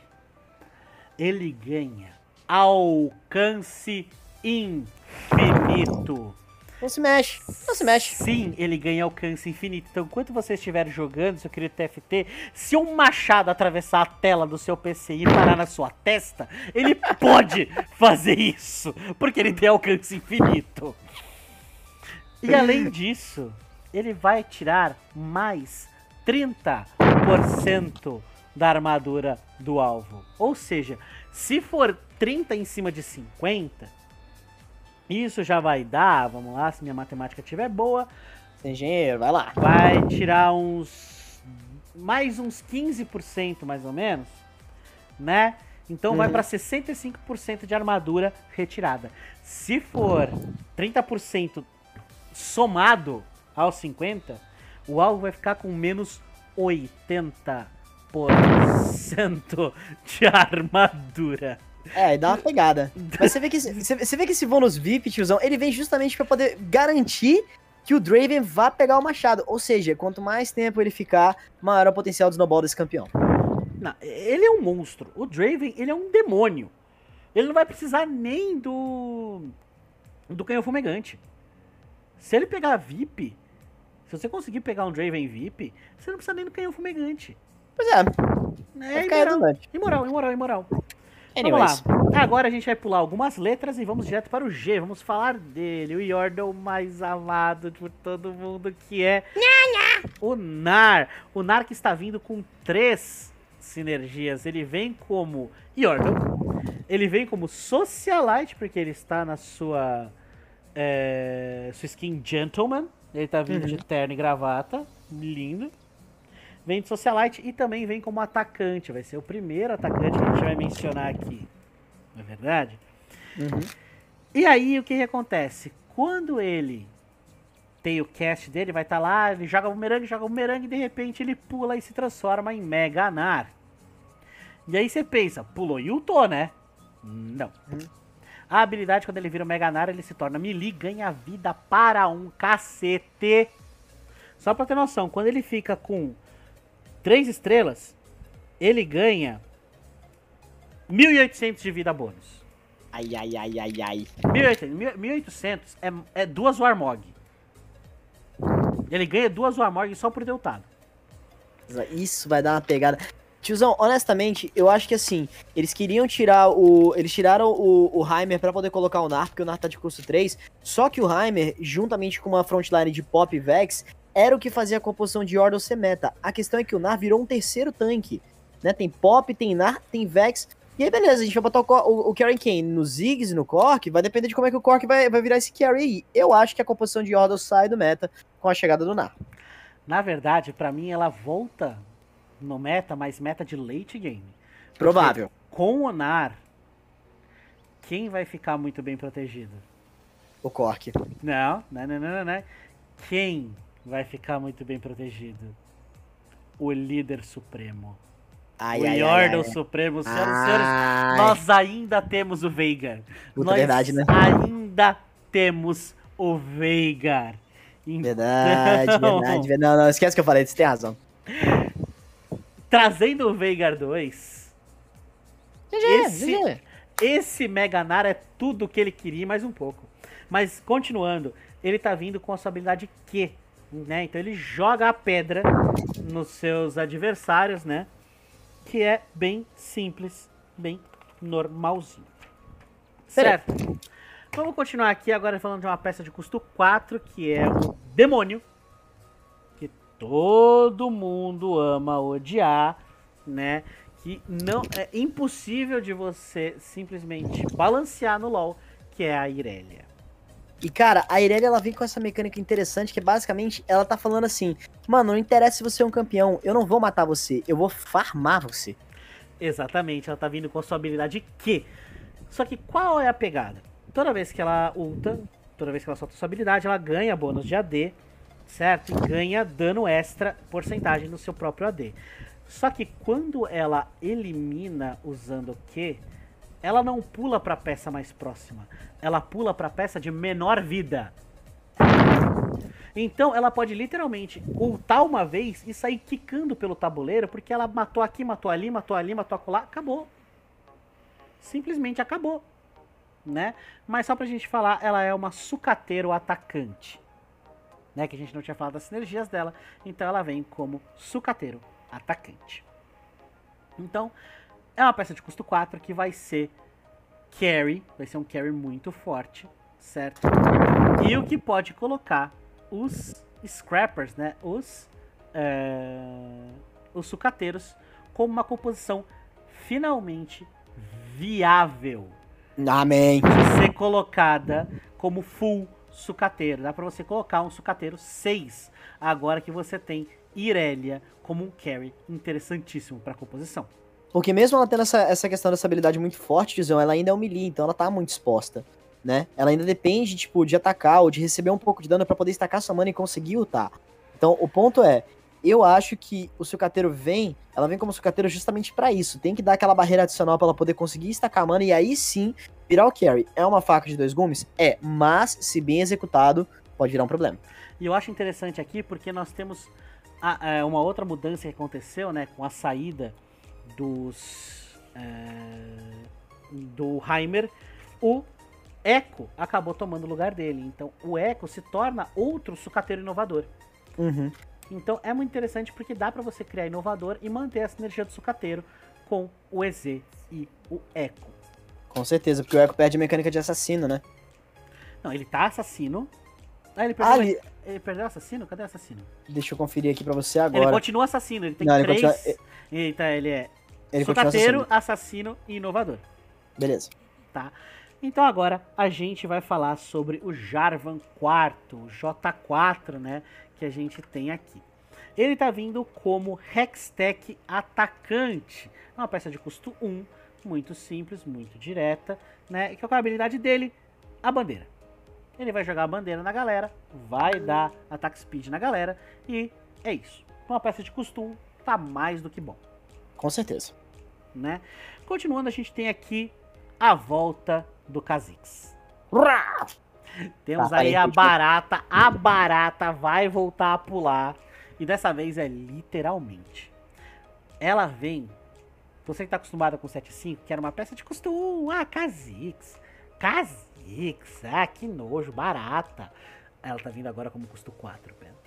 Ele ganha alcance infinito. Não se mexe. Não se mexe. Sim, ele ganha alcance infinito. Então, enquanto você estiver jogando, seu querido TFT, se um machado atravessar a tela do seu PC e parar na sua testa, ele pode fazer isso, porque ele tem alcance infinito. E além disso, ele vai tirar mais 30% da armadura do alvo. Ou seja, se for 30 em cima de 50, isso já vai dar, vamos lá, se minha matemática estiver boa, engenheiro, vai lá. vai tirar uns mais uns 15% mais ou menos, né? Então vai Uhum. para 65% de armadura retirada. Se for 30% somado aos 50, o alvo vai ficar com menos 80% de armadura. É, dá uma pegada. Mas você vê que, esse- você, vê que esse bônus VIP, tiozão, ele vem justamente pra poder garantir que o Draven vá pegar o machado. Ou seja, quanto mais tempo ele ficar, maior é o potencial do snowball desse campeão. Não, ele é um monstro. O Draven, ele é um demônio. Ele não vai precisar nem do. do canhão fumegante. Se ele pegar VIP, se você conseguir pegar um Draven VIP, você não precisa nem do canhão fumegante. Pois é. É imoral, imoral, imoral, imoral. Anyways. Vamos lá. Agora a gente vai pular algumas letras e vamos direto para o G. Vamos falar dele, o Yordle mais amado por todo mundo, que é o Nar. O Nar que está vindo com três sinergias. Ele vem como Yordle, ele vem como Socialite, porque ele está na sua, é, sua skin Gentleman. Ele está vindo uhum. de terno e gravata, lindo vem de Socialite e também vem como atacante. Vai ser o primeiro atacante que a gente vai mencionar aqui. Não é verdade? Uhum. E aí o que, que, acontece? Quando ele tem o cast dele, vai estar tá lá, ele joga bumerangue, joga bumerangue e de repente ele pula e se transforma em Mega Anar. E aí você pensa, pulou ultou, né? Não. Uhum. A habilidade, quando ele vira o Mega Anar, ele se torna melee, ganha vida para um cacete. Só pra ter noção, quando ele fica com três estrelas, ele ganha 1.800 de vida bônus. Ai, ai, ai, ai, ai. 1.800, 1800 é, é duas Warmog. Ele ganha duas Warmog só por deltado. Isso vai dar uma pegada. Tiozão, honestamente, eu acho que assim, eles queriam tirar o. Eles tiraram o, o Heimer pra poder colocar o Nar, porque o Nar tá de custo 3. Só que o Heimer, juntamente com uma frontline de Pop e Vex, era o que fazia a composição de Yordle ser meta. A questão é que o Nar virou um terceiro tanque. Né? Tem Pop, tem Nar, tem Vex. E aí, beleza, a gente vai botar o, o, o Carry Kane no Ziggs no Cork. Vai depender de como é que o Cork vai, vai virar esse Carry aí. Eu acho que a composição de Yordle sai do meta com a chegada do Nar. Na verdade, para mim, ela volta no meta, mas meta de late game. Provável. Com o Nar, quem vai ficar muito bem protegido? O Cork. Não, não, não, não, não. Quem vai ficar muito bem protegido. O líder supremo. Ai, o Yordle Supremo, senhoras e senhores, nós ainda temos o Veigar. Puta nós verdade, né? ainda temos o Veigar. Então... Verdade, verdade. Não, não, esquece que eu falei, você tem razão. Trazendo o Veigar 2. GG, esse, GG. esse Meganar é tudo o que ele queria mais um pouco. Mas, continuando, ele tá vindo com a sua habilidade Q, né? Então ele joga a pedra nos seus adversários, né? Que é bem simples, bem normalzinho. Certo? Vamos continuar aqui agora falando de uma peça de custo 4, que é o Demônio. Todo mundo ama odiar, né? Que não é impossível de você simplesmente balancear no LoL, que é a Irelia. E, cara, a Irelia, ela vem com essa mecânica interessante, que basicamente, ela tá falando assim, mano, não interessa se você é um campeão, eu não vou matar você, eu vou farmar você. Exatamente, ela tá vindo com a sua habilidade Q. Só que qual é a pegada? Toda vez que ela ulta, toda vez que ela solta sua habilidade, ela ganha bônus de AD, certo? E ganha dano extra, porcentagem no seu próprio AD. Só que quando ela elimina usando o Q, ela não pula para a peça mais próxima, ela pula para a peça de menor vida. Então ela pode literalmente ultar uma vez e sair quicando pelo tabuleiro porque ela matou aqui, matou ali, matou ali, matou acolá, acabou. Simplesmente acabou, né? Mas só pra gente falar, ela é uma sucateiro atacante, né? Que a gente não tinha falado das sinergias dela, então ela vem como sucateiro atacante. Então, é uma peça de custo 4 que vai ser carry, vai ser um carry muito forte, certo? E o que pode colocar os scrappers, né? Os, é, os sucateiros como uma composição finalmente viável. Amém. De ser colocada como full sucateiro. Dá para você colocar um sucateiro 6 agora que você tem Irelia como um carry interessantíssimo para composição. Porque mesmo ela tendo essa, essa questão dessa habilidade muito forte, Tizão, ela ainda é um melee, então ela tá muito exposta, né? Ela ainda depende, tipo, de atacar ou de receber um pouco de dano para poder estacar sua mana e conseguir lutar. Então, o ponto é, eu acho que o sucateiro vem, ela vem como sucateiro justamente para isso. Tem que dar aquela barreira adicional para ela poder conseguir estacar a mana e aí sim virar o carry. É uma faca de dois gumes? É, mas se bem executado, pode virar um problema. E eu acho interessante aqui porque nós temos a- é, uma outra mudança que aconteceu, né, com a saída dos é, do Heimer, o Echo acabou tomando o lugar dele. Então o Echo se torna outro sucateiro inovador. Uhum. Então é muito interessante porque dá pra você criar inovador e manter essa energia do sucateiro com o EZ e o Echo. Com certeza, porque o Echo perde a mecânica de assassino, né? Não, ele tá assassino. Ah, ele Ah, perdeu, ele... ele perdeu assassino? Cadê o assassino? deixa eu conferir aqui pra você Ele agora. continua assassino, ele tem Não, ele três. continua- Eita, ele é Ele sucateiro, assassino. assassino e inovador, Beleza. tá? Então agora a gente vai falar sobre o Jarvan IV, o J4, né, que a gente tem aqui. Ele tá vindo como Hextech atacante. É uma peça de custo 1, muito simples, muito direta, né? Que é a habilidade dele, a bandeira. Ele vai jogar a bandeira na galera, vai dar ataque speed na galera e é isso. Uma peça de custo 1 tá mais do que bom Com certeza. né? Continuando, a gente tem aqui a volta do Kha'Zix. Temos Tá, aí a barata, a barata vai voltar a pular. E dessa vez é literalmente. Ela vem. Você que tá acostumado com 7.5, que era uma peça de custo 1. Ah, Kha'Zix. Kha'Zix. Ah, que nojo, barata. Ela tá vindo agora como custo 4, Penta.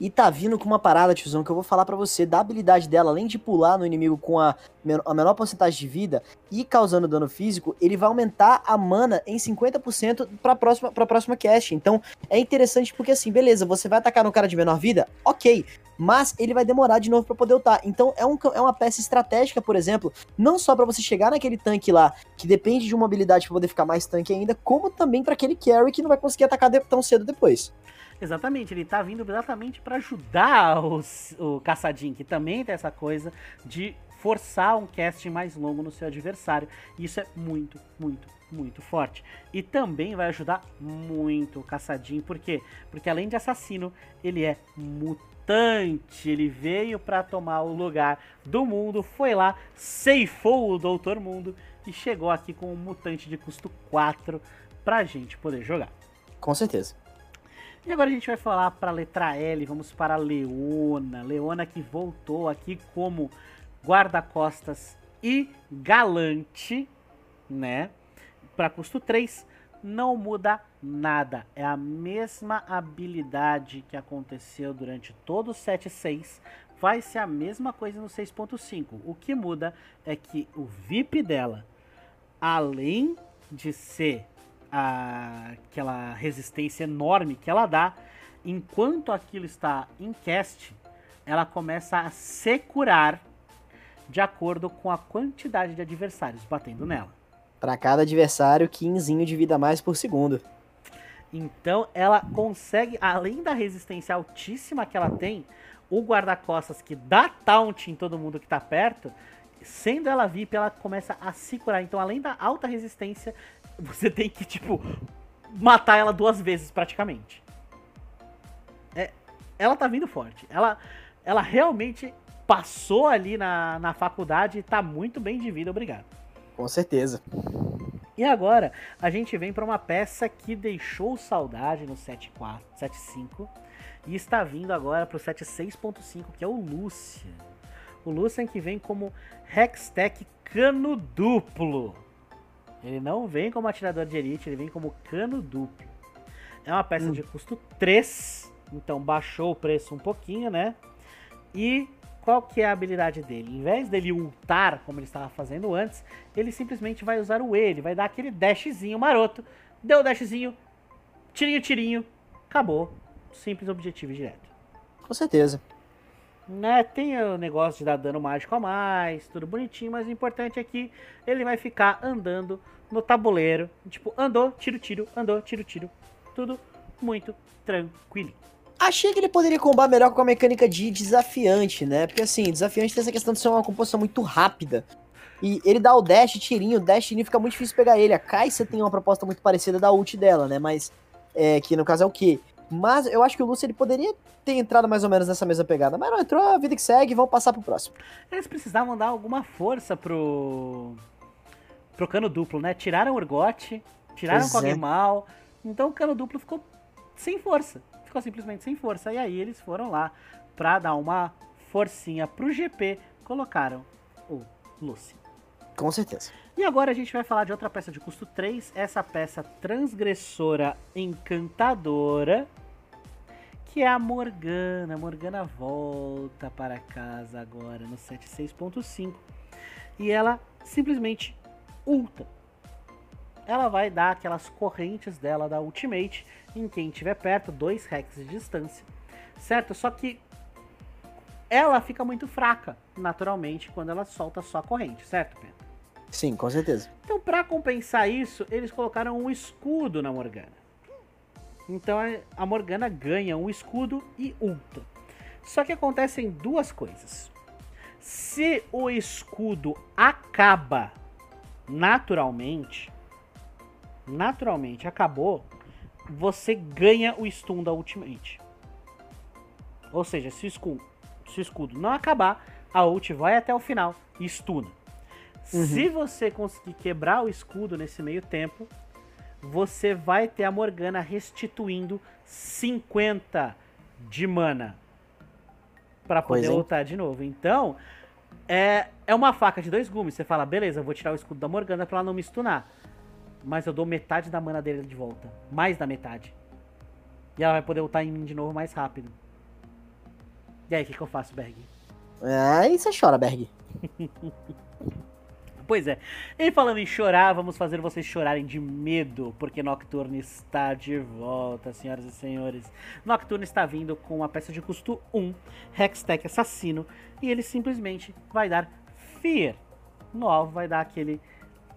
E tá vindo com uma parada, tiozão, que eu vou falar pra você da habilidade dela, além de pular no inimigo com a, men- a menor porcentagem de vida e causando dano físico, ele vai aumentar a mana em 50% pra próxima, pra próxima cast. Então é interessante porque assim, beleza, você vai atacar no cara de menor vida? Ok. Mas ele vai demorar de novo pra poder ultar. Então é, um, é uma peça estratégica, por exemplo, não só pra você chegar naquele tanque lá, que depende de uma habilidade pra poder ficar mais tanque ainda, como também pra aquele carry que não vai conseguir atacar tão cedo depois. Exatamente, ele tá vindo exatamente pra ajudar os- o Caçadinho, que também tem essa coisa de forçar um casting mais longo no seu adversário. Isso é muito, muito, muito forte. E também vai ajudar muito o Caçadinho, por quê? Porque além de assassino, ele é mutante. Ele veio pra tomar o lugar do mundo, foi lá, ceifou o Doutor Mundo e chegou aqui com um mutante de custo 4 pra gente poder jogar. Com certeza. E agora a gente vai falar para a letra L, vamos para a Leona. Leona que voltou aqui como guarda-costas e galante, né? Para custo 3, não muda nada. É a mesma habilidade que aconteceu durante todo o 7.6. Vai ser a mesma coisa no 6.5. O que muda é que o VIP dela, além de ser a- aquela resistência enorme que ela dá, enquanto aquilo está em cast, ela começa a se curar de acordo com a quantidade de adversários batendo nela. Pra cada adversário, 15 de vida a mais por segundo. Então ela consegue, além da resistência altíssima que ela tem, o guarda-costas que dá taunt em todo mundo que tá perto, sendo ela VIP, ela começa a se curar. Então, além da alta resistência, você tem que, tipo, matar ela duas vezes praticamente. É, ela tá vindo forte. Ela, ela realmente passou ali na, na faculdade e tá muito bem de vida, obrigado. Com certeza. E agora a gente vem para uma peça que deixou saudade no 7.4, 7.5 e está vindo agora para o 7.6.5, que é o Lucian. O Lucian que vem como Hextech cano duplo. Ele não vem como atirador de elite, ele vem como cano duplo. É uma peça Hum. de custo 3, então baixou o preço um pouquinho, né? E qual que é a habilidade dele? Em vez dele ultar, como ele estava fazendo antes, ele simplesmente vai usar o E, ele vai dar aquele dashzinho maroto. Deu o dashzinho, tirinho, tirinho, acabou. Simples, objetivo e direto. Com certeza. Né, tem o negócio de dar dano mágico a mais, tudo bonitinho, mas o importante é que ele vai ficar andando no tabuleiro. Tipo, andou, tiro, tiro, andou, tiro, tiro. Tudo muito tranquilo. Achei que ele poderia combar melhor com a mecânica de desafiante, né? Porque assim, desafiante tem essa questão de ser uma composição muito rápida. E ele dá o dash tirinho, dash tirinho fica muito difícil pegar ele. A Kai'Sa tem uma proposta muito parecida da ult dela, né? Mas, é, que no caso é o quê? Mas eu acho que o Lúcio ele poderia ter entrado mais ou menos nessa mesma pegada. Mas não entrou, a vida que segue, vamos passar pro próximo. Eles precisavam dar alguma força pro. pro cano duplo, né? Tiraram o Urgot, tiraram Pois o é. Kog'Maw, então o cano duplo ficou sem força. Ficou simplesmente sem força. E aí eles foram lá pra dar uma forcinha pro GP, colocaram o Lucy. Com certeza. E agora a gente vai falar de outra peça de custo 3, essa peça transgressora encantadora, que é a Morgana. Morgana volta para casa agora no 76.5 e ela simplesmente ulta. Ela vai dar aquelas correntes dela da Ultimate em quem estiver perto, dois hacks de distância, certo? Só que ela fica muito fraca, naturalmente, quando ela solta só a corrente, certo, Pena? Sim, com certeza. Então, para compensar isso, eles colocaram um escudo na Morgana. Então, a Morgana ganha um escudo e ultra. Só que acontecem duas coisas. Se o escudo acaba naturalmente, naturalmente acabou, você ganha o stun da ultimate. Ou seja, se o escudo, se o escudo não acabar, a ult vai até o final e stuna. Uhum. Se você conseguir quebrar o escudo nesse meio tempo, você vai ter a Morgana restituindo 50 de mana para poder lutar de novo. Então, é, é uma faca de dois gumes. Você fala, beleza, eu vou tirar o escudo da Morgana pra ela não me stunar. Mas eu dou metade da mana dele de volta. Mais da metade. E ela vai poder lutar em mim de novo mais rápido. E aí, o que, que eu faço, Berg? Aí você chora, Berg. Pois é. E falando em chorar, vamos fazer vocês chorarem de medo, porque Nocturne está de volta, senhoras e senhores. Nocturne está vindo com uma peça de custo 1, Hextech Assassino, e ele simplesmente vai dar Fear no alvo, vai dar aquele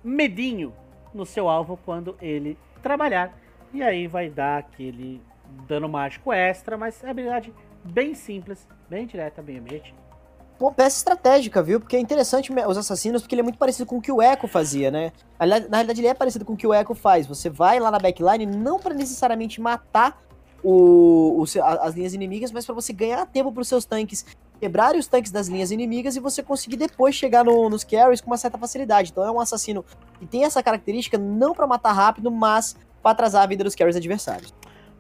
medinho no seu alvo quando ele trabalhar, e aí vai dar aquele dano mágico extra, mas é habilidade bem simples, bem direta, bem objetiva. Pô, peça estratégica, viu? Porque é interessante os assassinos, porque ele é muito parecido com o que o Echo fazia, né? Na realidade, ele é parecido com o que o Echo faz. Você vai lá na backline não para necessariamente matar o, o, as linhas inimigas, mas para você ganhar tempo para os seus tanques quebrarem os tanques das linhas inimigas e você conseguir depois chegar no, nos carries com uma certa facilidade. Então é um assassino que tem essa característica não para matar rápido, mas para atrasar a vida dos carries adversários.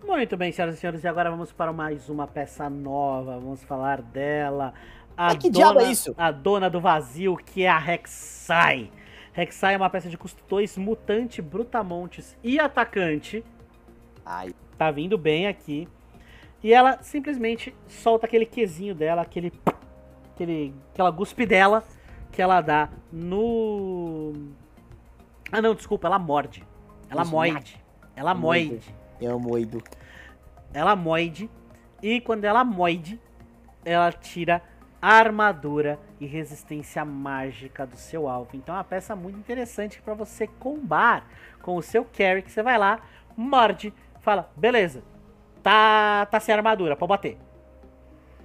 Muito bem, senhoras e senhores, e agora vamos para mais uma peça nova, vamos falar dela. A é que dona, diabo é isso? A dona do vazio, que é a Rek'Sai. Rek'Sai é uma peça de custo 2, mutante, brutamontes e atacante. Ai. Tá vindo bem aqui. E ela simplesmente solta aquele quezinho dela, aquele, aquele aquela guspe dela que ela dá no Ah, não, desculpa, ela morde. Ela Isso, moide. Ela moide. Eu moido. Ela moide e quando ela moide, ela tira armadura e resistência mágica do seu alvo. Então é uma peça muito interessante para você combar com o seu carry, que você vai lá, morde, fala, beleza, tá, tá sem armadura, pode bater.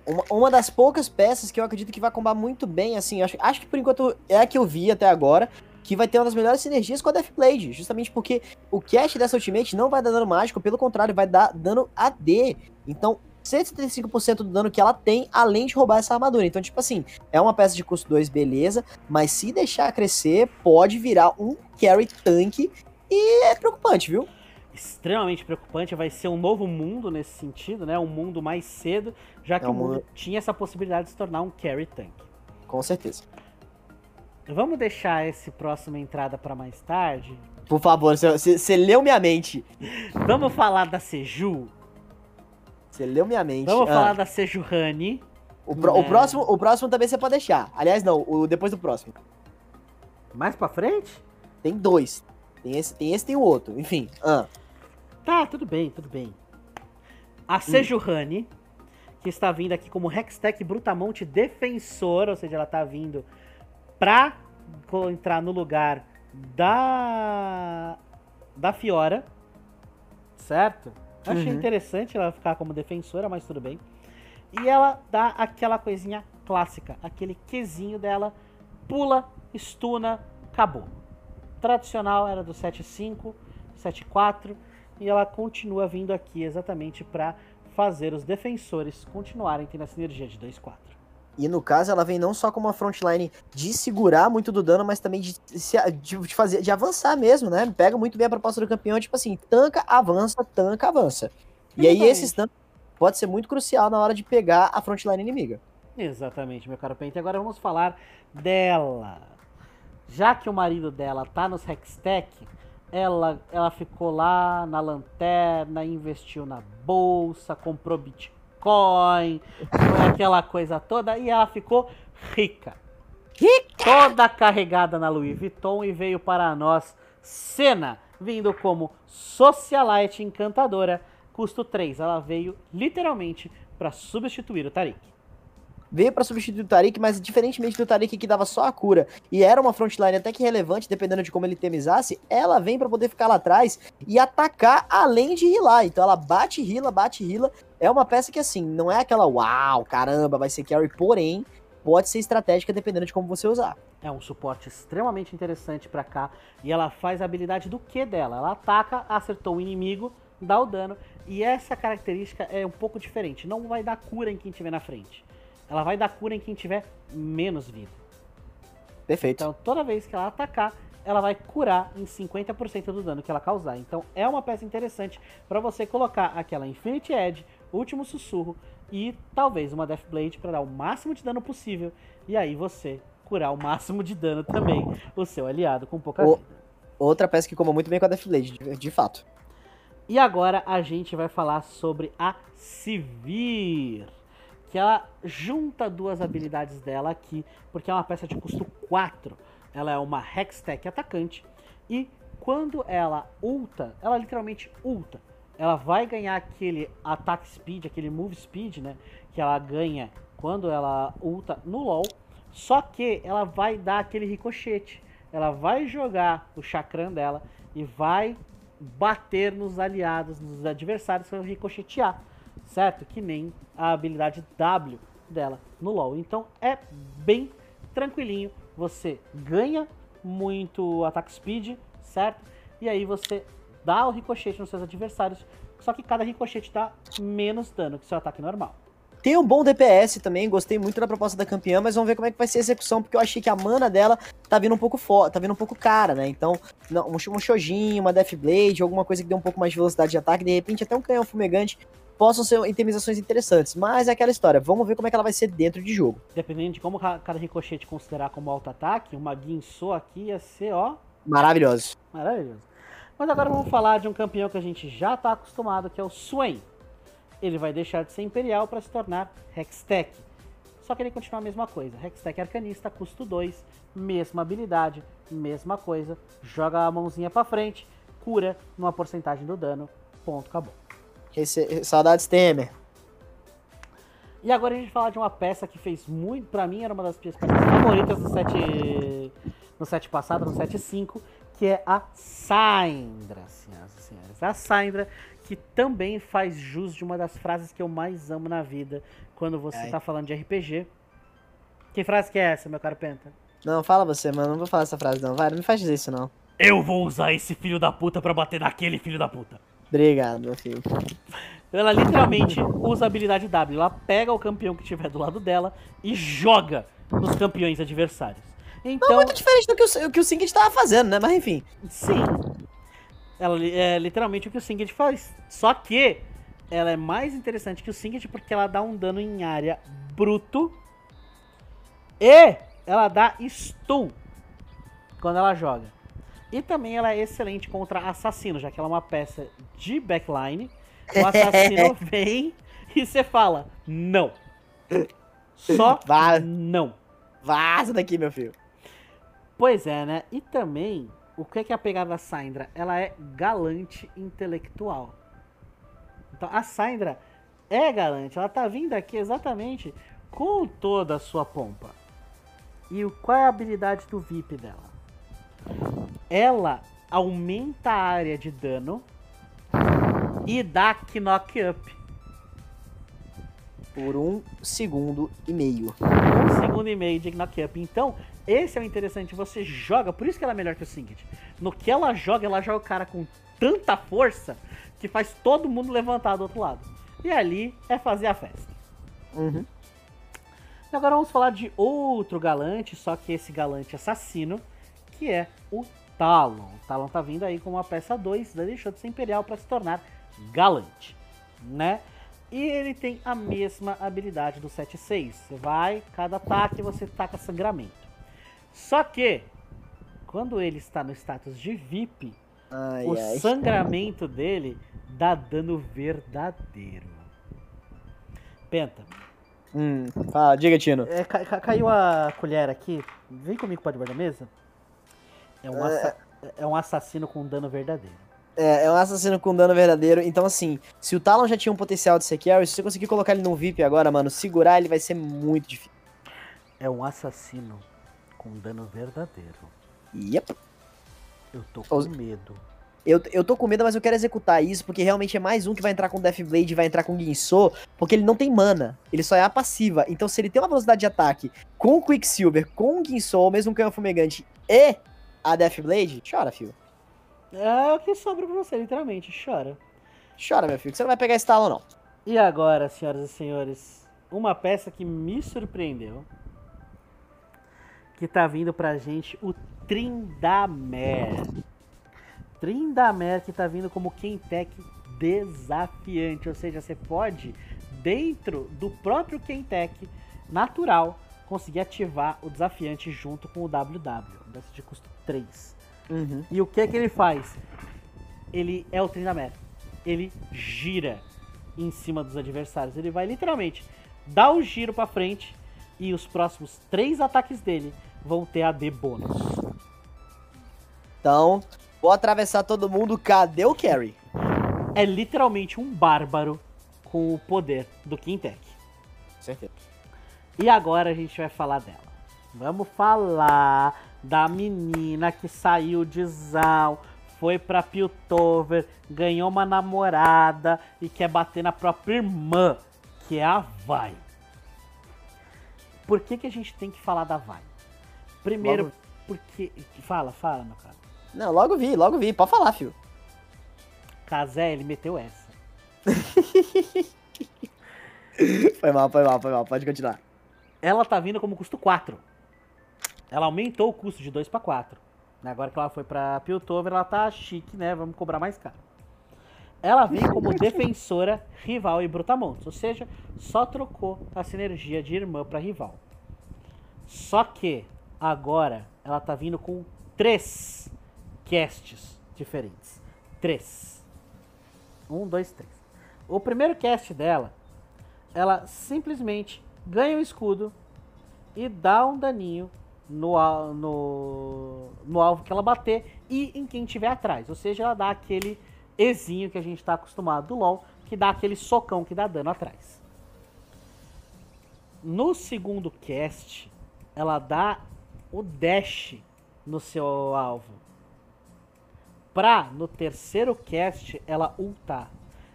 Uma, uma, das poucas peças que eu acredito que vai combar muito bem, assim, acho, acho que por enquanto é a que eu vi até agora, que vai ter uma das melhores sinergias com a Deathblade, justamente porque o cast dessa ultimate não vai dar dano mágico, pelo contrário, vai dar dano AD. Então, 175% do dano que ela tem, além de roubar essa armadura. Então, tipo assim, é uma peça de custo 2, beleza, mas se deixar crescer, pode virar um carry tank e é preocupante, viu? Extremamente preocupante, vai ser um novo mundo nesse sentido, né? Um mundo mais cedo, já que é um o mundo tinha essa possibilidade de se tornar um carry tank. Com certeza. Vamos deixar esse próxima entrada para mais tarde? Por favor, você leu minha mente. Vamos falar da Seju? Você leu minha mente. Vamos ah. falar da Sejuhani. O, pro, né? o, próximo, o próximo também você pode deixar. Aliás, não, o depois do próximo. Mais pra frente? Tem dois. Tem esse, tem esse tem o outro. Enfim. Ah. Tá, tudo bem, tudo bem. A Sejuhani, hum. que está vindo aqui como Hextech Brutamonte Defensor, ou seja, ela tá vindo pra entrar no lugar da da Fiora, certo? Achei uhum. interessante ela ficar como defensora, mas tudo bem. E ela dá aquela coisinha clássica, aquele quezinho dela, pula, estuna, acabou. Tradicional era do 7.5, 7.4 e ela continua vindo aqui exatamente para fazer os defensores continuarem tendo a sinergia de 2.4. E no caso, ela vem não só como uma frontline de segurar muito do dano, mas também de, de, de, fazer, de avançar mesmo, né? Pega muito bem a proposta do campeão, tipo assim, tanca, avança, tanca, avança. E aí esse stun pode ser muito crucial na hora de pegar a frontline inimiga. Exatamente, meu caro Pente. Agora vamos falar dela. Já que o marido dela tá nos Hextech, ela, ela ficou lá na lanterna, investiu na bolsa, comprou Bitcoin, foi aquela coisa toda, e ela ficou rica. Rica! Toda carregada na Louis Vuitton e veio para nós Cena, vindo como socialite encantadora, custo 3. Ela veio literalmente para substituir o Tarik veio para substituir o Tarik, mas diferentemente do Tarik que dava só a cura e era uma frontline até que relevante, dependendo de como ele temizasse, ela vem para poder ficar lá atrás e atacar além de healar. Então ela bate, heala, bate, heala. É uma peça que assim, não é aquela uau, caramba, vai ser carry, porém, pode ser estratégica dependendo de como você usar. É um suporte extremamente interessante para cá e ela faz a habilidade do que dela. Ela ataca, acertou o inimigo, dá o dano e essa característica é um pouco diferente. Não vai dar cura em quem estiver na frente ela vai dar cura em quem tiver menos vida. Perfeito. Então, toda vez que ela atacar, ela vai curar em 50% do dano que ela causar. Então, é uma peça interessante para você colocar aquela Infinity Edge, Último Sussurro e talvez uma Death Blade para dar o máximo de dano possível. E aí você curar o máximo de dano também o seu aliado com pouca o... vida. Outra peça que coma muito bem com a Death Blade, de, de fato. E agora a gente vai falar sobre a Sivir que ela junta duas habilidades dela aqui, porque é uma peça de custo 4. Ela é uma Hextech atacante e quando ela ulta, ela literalmente ulta. Ela vai ganhar aquele attack speed, aquele move speed, né, que ela ganha quando ela ulta no LoL. Só que ela vai dar aquele ricochete. Ela vai jogar o chakram dela e vai bater nos aliados, nos adversários para ricochetear certo? Que nem a habilidade W dela no LoL. Então é bem tranquilinho. Você ganha muito ataque speed, certo? E aí você dá o ricochete nos seus adversários. Só que cada ricochete dá menos dano que seu ataque normal. Tem um bom DPS também, gostei muito da proposta da campeã, mas vamos ver como é que vai ser a execução, porque eu achei que a mana dela tá vindo um pouco forte, tá vindo um pouco cara, né? Então, não, um, um Shojin, uma Deathblade, alguma coisa que dê um pouco mais de velocidade de ataque, de repente até um canhão fumegante possam ser itemizações interessantes. Mas é aquela história, vamos ver como é que ela vai ser dentro de jogo. Dependendo de como cada ricochete considerar como alto ataque, uma Guinsoo aqui ia ser, ó... Maravilhoso. Maravilhoso. Mas agora vamos falar de um campeão que a gente já está acostumado, que é o Swain. Ele vai deixar de ser Imperial para se tornar Hextech. Só que ele continua a mesma coisa. Hextech Arcanista, custo 2, mesma habilidade, mesma coisa. Joga a mãozinha para frente, cura numa porcentagem do dano. Ponto, acabou. Esse, saudades Temer. E agora a gente fala de uma peça que fez muito, para mim era uma das peças favoritas no set no set passado, no set 5, que é a Syndra, senhoras e senhores. A Syndra que também faz jus de uma das frases que eu mais amo na vida quando você Ai. tá falando de RPG. Que frase que é essa, meu caro Penta? Não, fala você, mano. Não vou falar essa frase, não. Vai, não me faz dizer isso, não. Eu vou usar esse filho da puta pra bater naquele filho da puta. Obrigado, meu filho. Ela literalmente usa a habilidade W. Ela pega o campeão que estiver do lado dela e joga nos campeões adversários. Então, Não muito diferente do que o, que o Singed estava fazendo, né? Mas enfim. Sim. Ela é literalmente o que o Singed faz. Só que ela é mais interessante que o Singed porque ela dá um dano em área bruto. E ela dá stun quando ela joga. E também ela é excelente contra assassino, já que ela é uma peça de backline. O assassino vem e você fala, não. Só Vaza. não. Vaza daqui, meu filho. Pois é, né? E também, o que é, que a pegada da Syndra? Ela é galante intelectual. Então, a Syndra é galante. Ela tá vindo aqui exatamente com toda a sua pompa. E qual é a habilidade do VIP dela? ela aumenta a área de dano e dá knock up. Por um segundo e meio. Um segundo e meio de knock up. Então, esse é o interessante. Você joga, por isso que ela é melhor que o Singed. No que ela joga, ela joga o cara com tanta força que faz todo mundo levantar do outro lado. E ali é fazer a festa. Uhum. E agora vamos falar de outro galante, só que esse galante assassino, que é o Talon. O Talon tá vindo aí com uma peça 2, deixou de ser imperial para se tornar galante. né? E ele tem a mesma habilidade do 7-6. Você vai, cada ataque você taca sangramento. Só que, quando ele está no status de VIP, Ai, o ai. sangramento dele dá dano verdadeiro. Penta, Hum, fala, diga, Tino. é, ca- ca- caiu a colher aqui. Vem comigo para debaixo da mesa. É um, assa- é um assassino com dano verdadeiro. É, é um assassino com dano verdadeiro. Então, assim, se o Talon já tinha um potencial de ser carry, se você conseguir colocar ele no VIP agora, mano, segurar ele vai ser muito difícil. É um assassino com dano verdadeiro. Yep. Eu tô com Os- medo. Eu, eu tô com medo, mas eu quero executar isso, porque realmente é mais um que vai entrar com Deathblade e vai entrar com Guinsoo, porque ele não tem mana. Ele só é a passiva. Então, se ele tem uma velocidade de ataque com o Quicksilver, com o Guinsoo, mesmo canhão fumegante e a Deathblade, chora, filho. É o que sobra pra você, literalmente. Chora. Chora, meu filho, que você não vai pegar esse Talon, não. E agora, senhoras e senhores, uma peça que me surpreendeu. Que tá vindo pra gente o Trindamer. Trindamer que tá vindo como Kentech desafiante. Ou seja, você pode, dentro do próprio Kentech natural, conseguir ativar o desafiante junto com o WW. Desse de custo 3. Uhum. E o que é que ele faz? Ele é o Trindamer. Ele gira em cima dos adversários. Ele vai literalmente dar o giro pra frente e os próximos três ataques dele vão ter AD bônus. Então, vou atravessar todo mundo, cadê o carry? É literalmente um bárbaro com o poder do Quintec. Certeza. E agora a gente vai falar dela. Vamos falar da menina que saiu de Zal, foi pra Piltover, ganhou uma namorada e quer bater na própria irmã, que é a Vai. Por que, que a gente tem que falar da Vai? Primeiro, Logo- porque. Fala, fala, meu cara. Não, logo vi, logo vi. Pode falar, filho. Kazé, ele meteu essa. Foi mal, foi mal, foi mal. Pode continuar. ela tá vindo como custo 4. Ela aumentou o custo de 2 para 4. Agora que ela foi pra Piltover, ela tá chique, né? Vamos cobrar mais caro. Ela vem como defensora, rival e brutamontes. Ou seja, só trocou a sinergia de irmã para rival. Só que agora ela tá vindo com três casts diferentes. Três. Um, dois, três. O primeiro cast dela ela simplesmente ganha o escudo e dá um daninho no, no, no alvo que ela bater e em quem tiver atrás. Ou seja, ela dá aquele Ezinho que a gente está acostumado do LoL, que dá aquele socão que dá dano atrás. No segundo cast, ela dá o dash no seu alvo. Pra, no terceiro cast, ela ultar.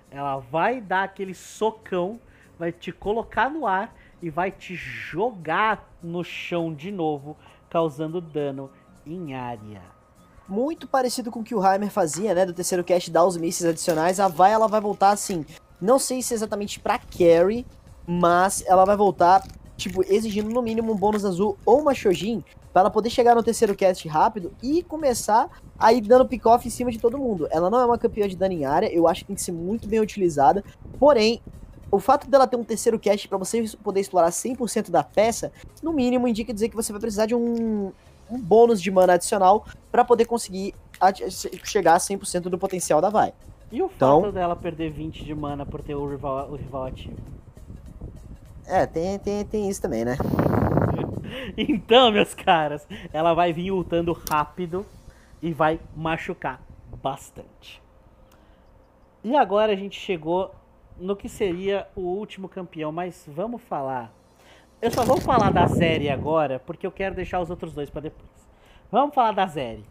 Ela vai dar aquele socão, vai te colocar no ar e vai te jogar no chão de novo, causando dano em área. Muito parecido com o que o Heimer fazia, né? Do terceiro cast dar os mísseis adicionais. A Vai, ela vai voltar assim. Não sei se é exatamente pra carry, mas ela vai voltar, tipo, exigindo no mínimo um bônus azul ou uma Shojin, pra ela poder chegar no terceiro cast rápido e começar a ir dando pick-off em cima de todo mundo. Ela não é uma campeã de dano em área, eu acho que tem que ser muito bem utilizada. Porém, o fato dela ter um terceiro cast pra você poder explorar 100% da peça, no mínimo indica dizer que você vai precisar de um, um bônus de mana adicional pra poder conseguir chegar a 100% do potencial da Vai. E o Então- fato dela perder 20 de mana por ter o rival, o rival ativo? É, tem, tem, tem isso também, né? Então, meus caras, ela vai vir ultando rápido e vai machucar bastante. E agora a gente chegou no que seria o último campeão, mas vamos falar. Eu só vou falar da série agora, porque eu quero deixar os outros dois pra depois. Vamos falar da série.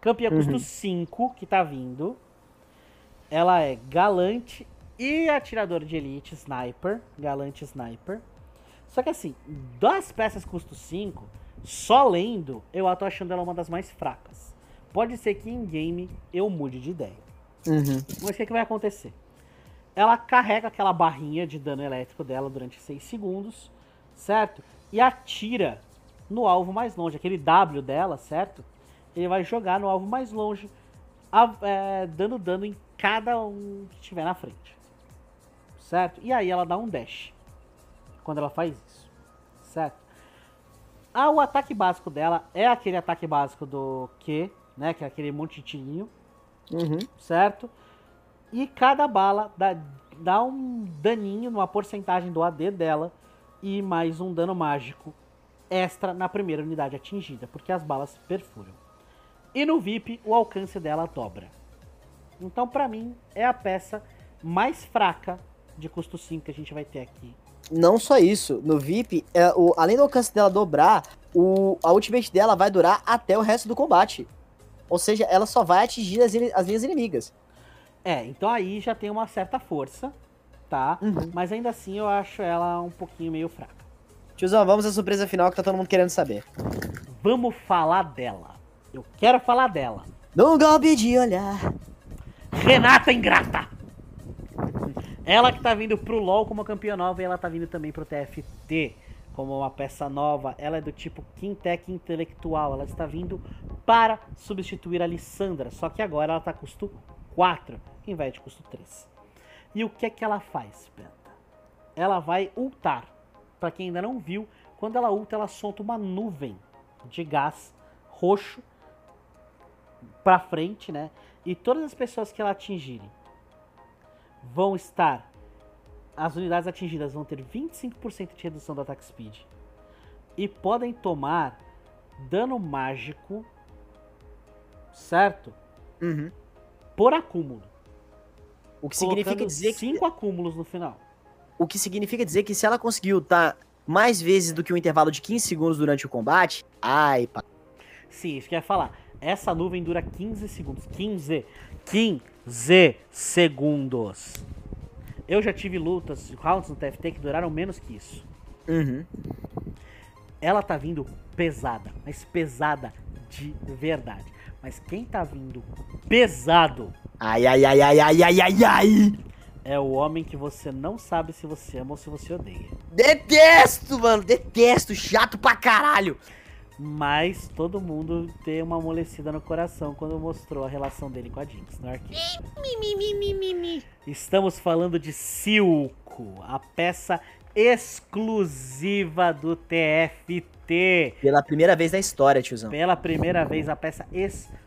Campeã custo 5, que tá vindo. Ela é galante e atiradora de elite, sniper. Galante sniper. Só que assim, das peças custo 5, só lendo, eu tô achando ela uma das mais fracas. Pode ser que em game eu mude de ideia. Uhum. Mas o que, que vai acontecer? Ela carrega aquela barrinha de dano elétrico dela durante 6 segundos, certo? E atira no alvo mais longe. Aquele W dela, certo? Ele vai jogar no alvo mais longe, a- é, dando dano em cada um que estiver na frente. certo? E aí ela dá um dash quando ela faz isso, certo? Ah, o ataque básico dela é aquele ataque básico do Q, né? Que é aquele monte de tirinho, Uhum. certo? E cada bala dá, dá um daninho numa porcentagem do AD dela e mais um dano mágico extra na primeira unidade atingida, porque as balas perfuram. E no VIP, o alcance dela dobra. Então, pra mim, é a peça mais fraca de custo 5 que a gente vai ter aqui. Não só isso, no VIP, é, o, além do alcance dela dobrar, o, a ultimate dela vai durar até o resto do combate. Ou seja, ela só vai atingir as, as linhas inimigas. É, então aí já tem uma certa força, tá? Uhum. Mas ainda assim eu acho ela um pouquinho meio fraca. Tiozão, vamos à surpresa final que tá todo mundo querendo saber. Vamos falar dela. Eu quero falar dela. Num golpe de olhar. Renata Ingrata. Ela que tá vindo pro LoL como campeã nova e ela tá vindo também pro TFT como uma peça nova. Ela é do tipo Quintec intelectual. Ela está vindo para substituir a Lissandra. Só que agora ela tá custo 4 em vez de custo 3. E o que é que ela faz, Penta? Ela vai ultar. Pra quem ainda não viu, quando ela ulta, ela solta uma nuvem de gás roxo pra frente, né? E todas as pessoas que ela atingirem vão estar. As unidades atingidas vão ter 25% de redução do ataque speed. E podem tomar dano mágico, certo? Uhum. Por acúmulo. O que significa dizer que cinco acúmulos no final. o que significa dizer que se ela conseguir ultar mais vezes do que um intervalo de 15 segundos durante o combate, ai, pá. Sim, isso que eu ia falar. Essa nuvem dura 15 segundos. 15. 15 segundos. Eu já tive lutas, rounds no TFT que duraram menos que isso. Uhum. Ela tá vindo pesada, mas pesada de verdade. Mas quem tá vindo pesado Ai, ai, ai, ai, ai, ai, ai, ai. é o homem que você não sabe se você ama ou se você odeia. Detesto, mano, detesto, chato pra caralho. Mas todo mundo tem uma amolecida no coração quando mostrou a relação dele com a Jinx no arcade. Estamos falando de Silco, a peça exclusiva do TFT. Pela primeira vez na história, tiozão. Pela primeira vez, a peça exclusiva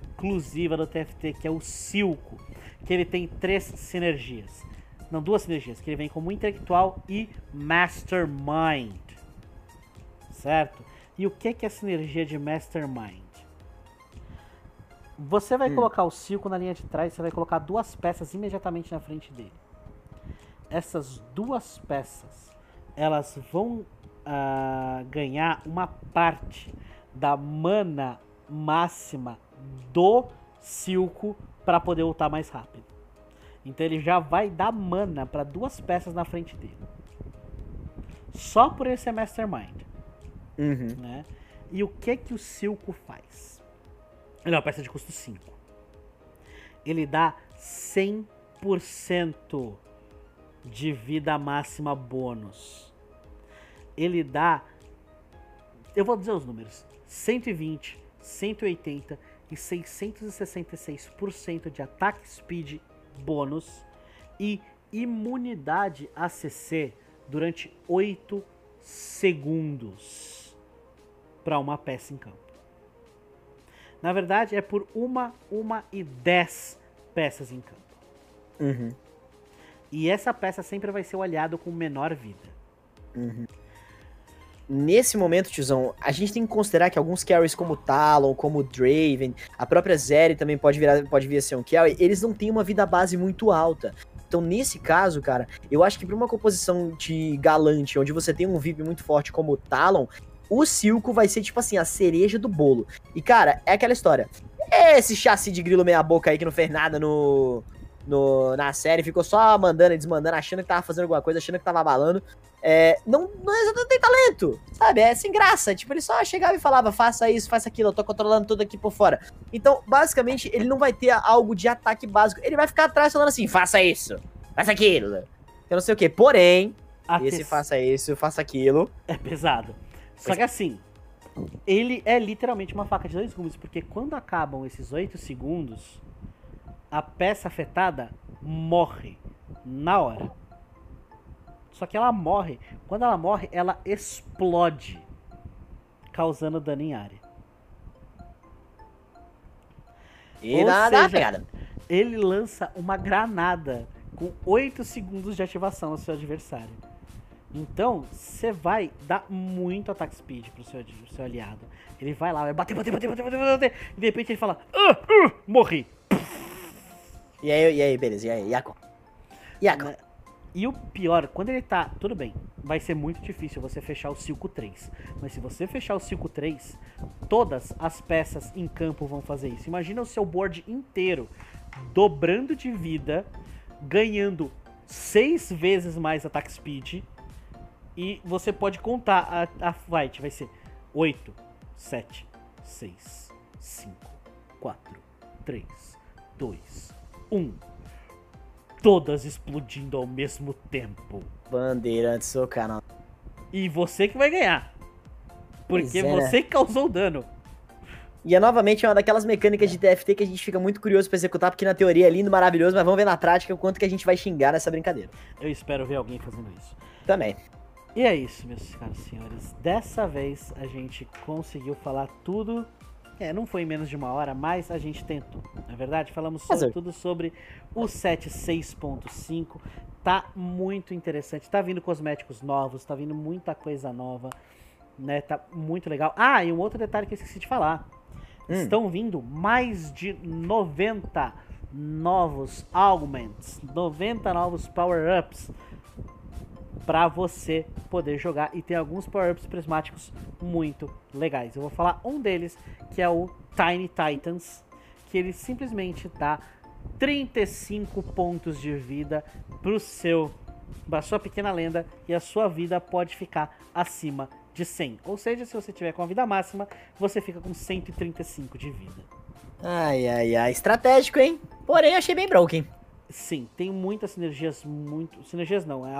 do TFT, que é o Silco. Que ele tem três sinergias. Não, duas sinergias. Que ele vem como intelectual e mastermind. Certo? E o que que é a sinergia de mastermind? Você vai Hum. colocar o Silco na linha de trás, você vai colocar duas peças imediatamente na frente dele. Essas duas peças, elas vão ah, ganhar uma parte da mana máxima do Silco para poder ultar mais rápido. Então ele já vai dar mana para duas peças na frente dele. Só por ele ser Mastermind, Uhum. né? E o que que o Silco faz? Ele é uma peça de custo 5. Ele dá 100% de vida máxima bônus. Ele dá. Eu vou dizer os números: 120, 180 e 666% de ataque speed bônus e imunidade ACC durante 8 segundos para uma peça em campo. Na verdade, é por uma, uma e 10 peças em campo. Uhum. E essa peça sempre vai ser o aliado com menor vida. Nesse momento, tiozão, a gente tem que considerar que alguns carries como Talon, como Draven, a própria Zeri também pode, virar, pode vir a ser um carry, eles não têm uma vida base muito alta. Então, nesse caso, cara, eu acho que pra uma composição de galante, onde você tem um VIP muito forte como o Talon, o Silco vai ser, tipo assim, a cereja do bolo. E, cara, é aquela história. Esse chassi de grilo meia boca aí que não fez nada no, no, na série, ficou só mandando e desmandando, achando que tava fazendo alguma coisa, achando que tava abalando. É, não, não é tem talento, sabe? É sem graça. Tipo, ele só chegava e falava, faça isso, faça aquilo, eu tô controlando tudo aqui por fora. Então, basicamente, ele não vai ter algo de ataque básico. Ele vai ficar atrás falando assim, faça isso, faça aquilo. Eu não sei o que. Porém, esse faça isso, faça aquilo. É pesado. Só que assim, ele é literalmente uma faca de dois gumes, porque quando acabam esses 8 segundos, a peça afetada morre na hora. Só que ela morre. Quando ela morre, ela explode, causando dano em área. E Ou uma seja. Ele lança uma granada com 8 segundos de ativação no seu adversário. Então, você vai dar muito ataque speed pro seu, pro seu aliado. Ele vai lá, vai bater, bater, bater, bater, bater, bater, e de repente ele fala: ah, ah, morri. E aí, e aí, beleza. E aí, Yaco? Yaco. Né? E o pior, quando ele tá. Tudo bem, vai ser muito difícil você fechar o Silco 3. Mas se você fechar o Silco 3, todas as peças em campo vão fazer isso. Imagina o seu board inteiro dobrando de vida, ganhando seis vezes mais ataque speed. E você pode contar a, a fight. Vai ser 8, 7, 6, 5, 4, 3, 2, 1. Todas explodindo ao mesmo tempo. Bandeirante, seu canal. E você que vai ganhar. Porque é, né? você que causou o dano. E é novamente uma daquelas mecânicas de TFT que a gente fica muito curioso pra executar, porque na teoria é lindo, maravilhoso, mas vamos ver na prática o quanto que a gente vai xingar nessa brincadeira. Eu espero ver alguém fazendo isso. Também. E é isso, meus caros senhores. Dessa vez a gente conseguiu falar tudo. É, não foi em menos de uma hora, mas a gente tentou. Na verdade, falamos sobre, tudo sobre o 7 6.5. Tá muito interessante. Tá vindo cosméticos novos, tá vindo muita coisa nova. Né? Tá muito legal. Ah, e um outro detalhe que eu esqueci de falar. Hum. Estão vindo mais de 90 novos augments, 90 novos power-ups para você poder jogar e tem alguns power-ups prismáticos muito legais. Eu vou falar um deles, que é o Tiny Titans, que ele simplesmente dá 35 pontos de vida pro seu pra sua pequena lenda e a sua vida pode ficar acima de 100. Ou seja, se você tiver com a vida máxima, você fica com 135 de vida. Ai, ai, ai. Estratégico, hein? Porém, achei bem broken. Sim, tem muitas sinergias muito. Sinergias não, é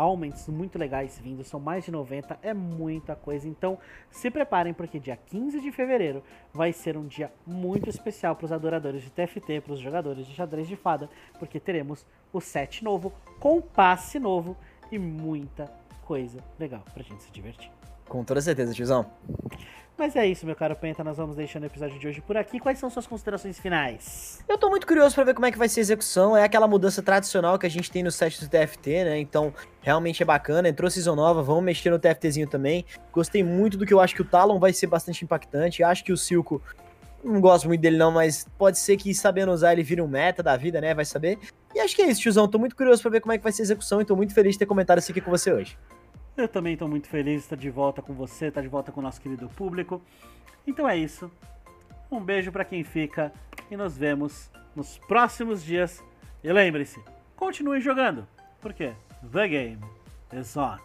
muito legais vindo, são mais de 90, é muita coisa. Então se preparem, porque dia 15 de fevereiro vai ser um dia muito especial para os adoradores de TFT, para os jogadores de xadrez de fada, porque teremos o set novo, com passe novo e muita coisa legal pra gente se divertir. Com toda certeza, tiozão. Mas é isso, meu caro Penta, nós vamos deixando o episódio de hoje por aqui. Quais são suas considerações finais? Eu tô muito curioso pra ver como é que vai ser a execução. É aquela mudança tradicional que a gente tem no set do TFT, né? Então, realmente é bacana. Entrou season nova, vamos mexer no TFTzinho também. Gostei muito do que eu acho que o Talon vai ser bastante impactante. Acho que o Silco, não gosto muito dele não, mas pode ser que sabendo usar ele vire um meta da vida, né? Vai saber. E acho que é isso, tiozão. Tô muito curioso pra ver como é que vai ser a execução e tô muito feliz de ter comentado isso aqui com você hoje. Eu também estou muito feliz de estar de volta com você, estar de volta com o nosso querido público. Então é isso. Um beijo para quem fica e nos vemos nos próximos dias. E lembre-se, continue jogando, porque the game is on.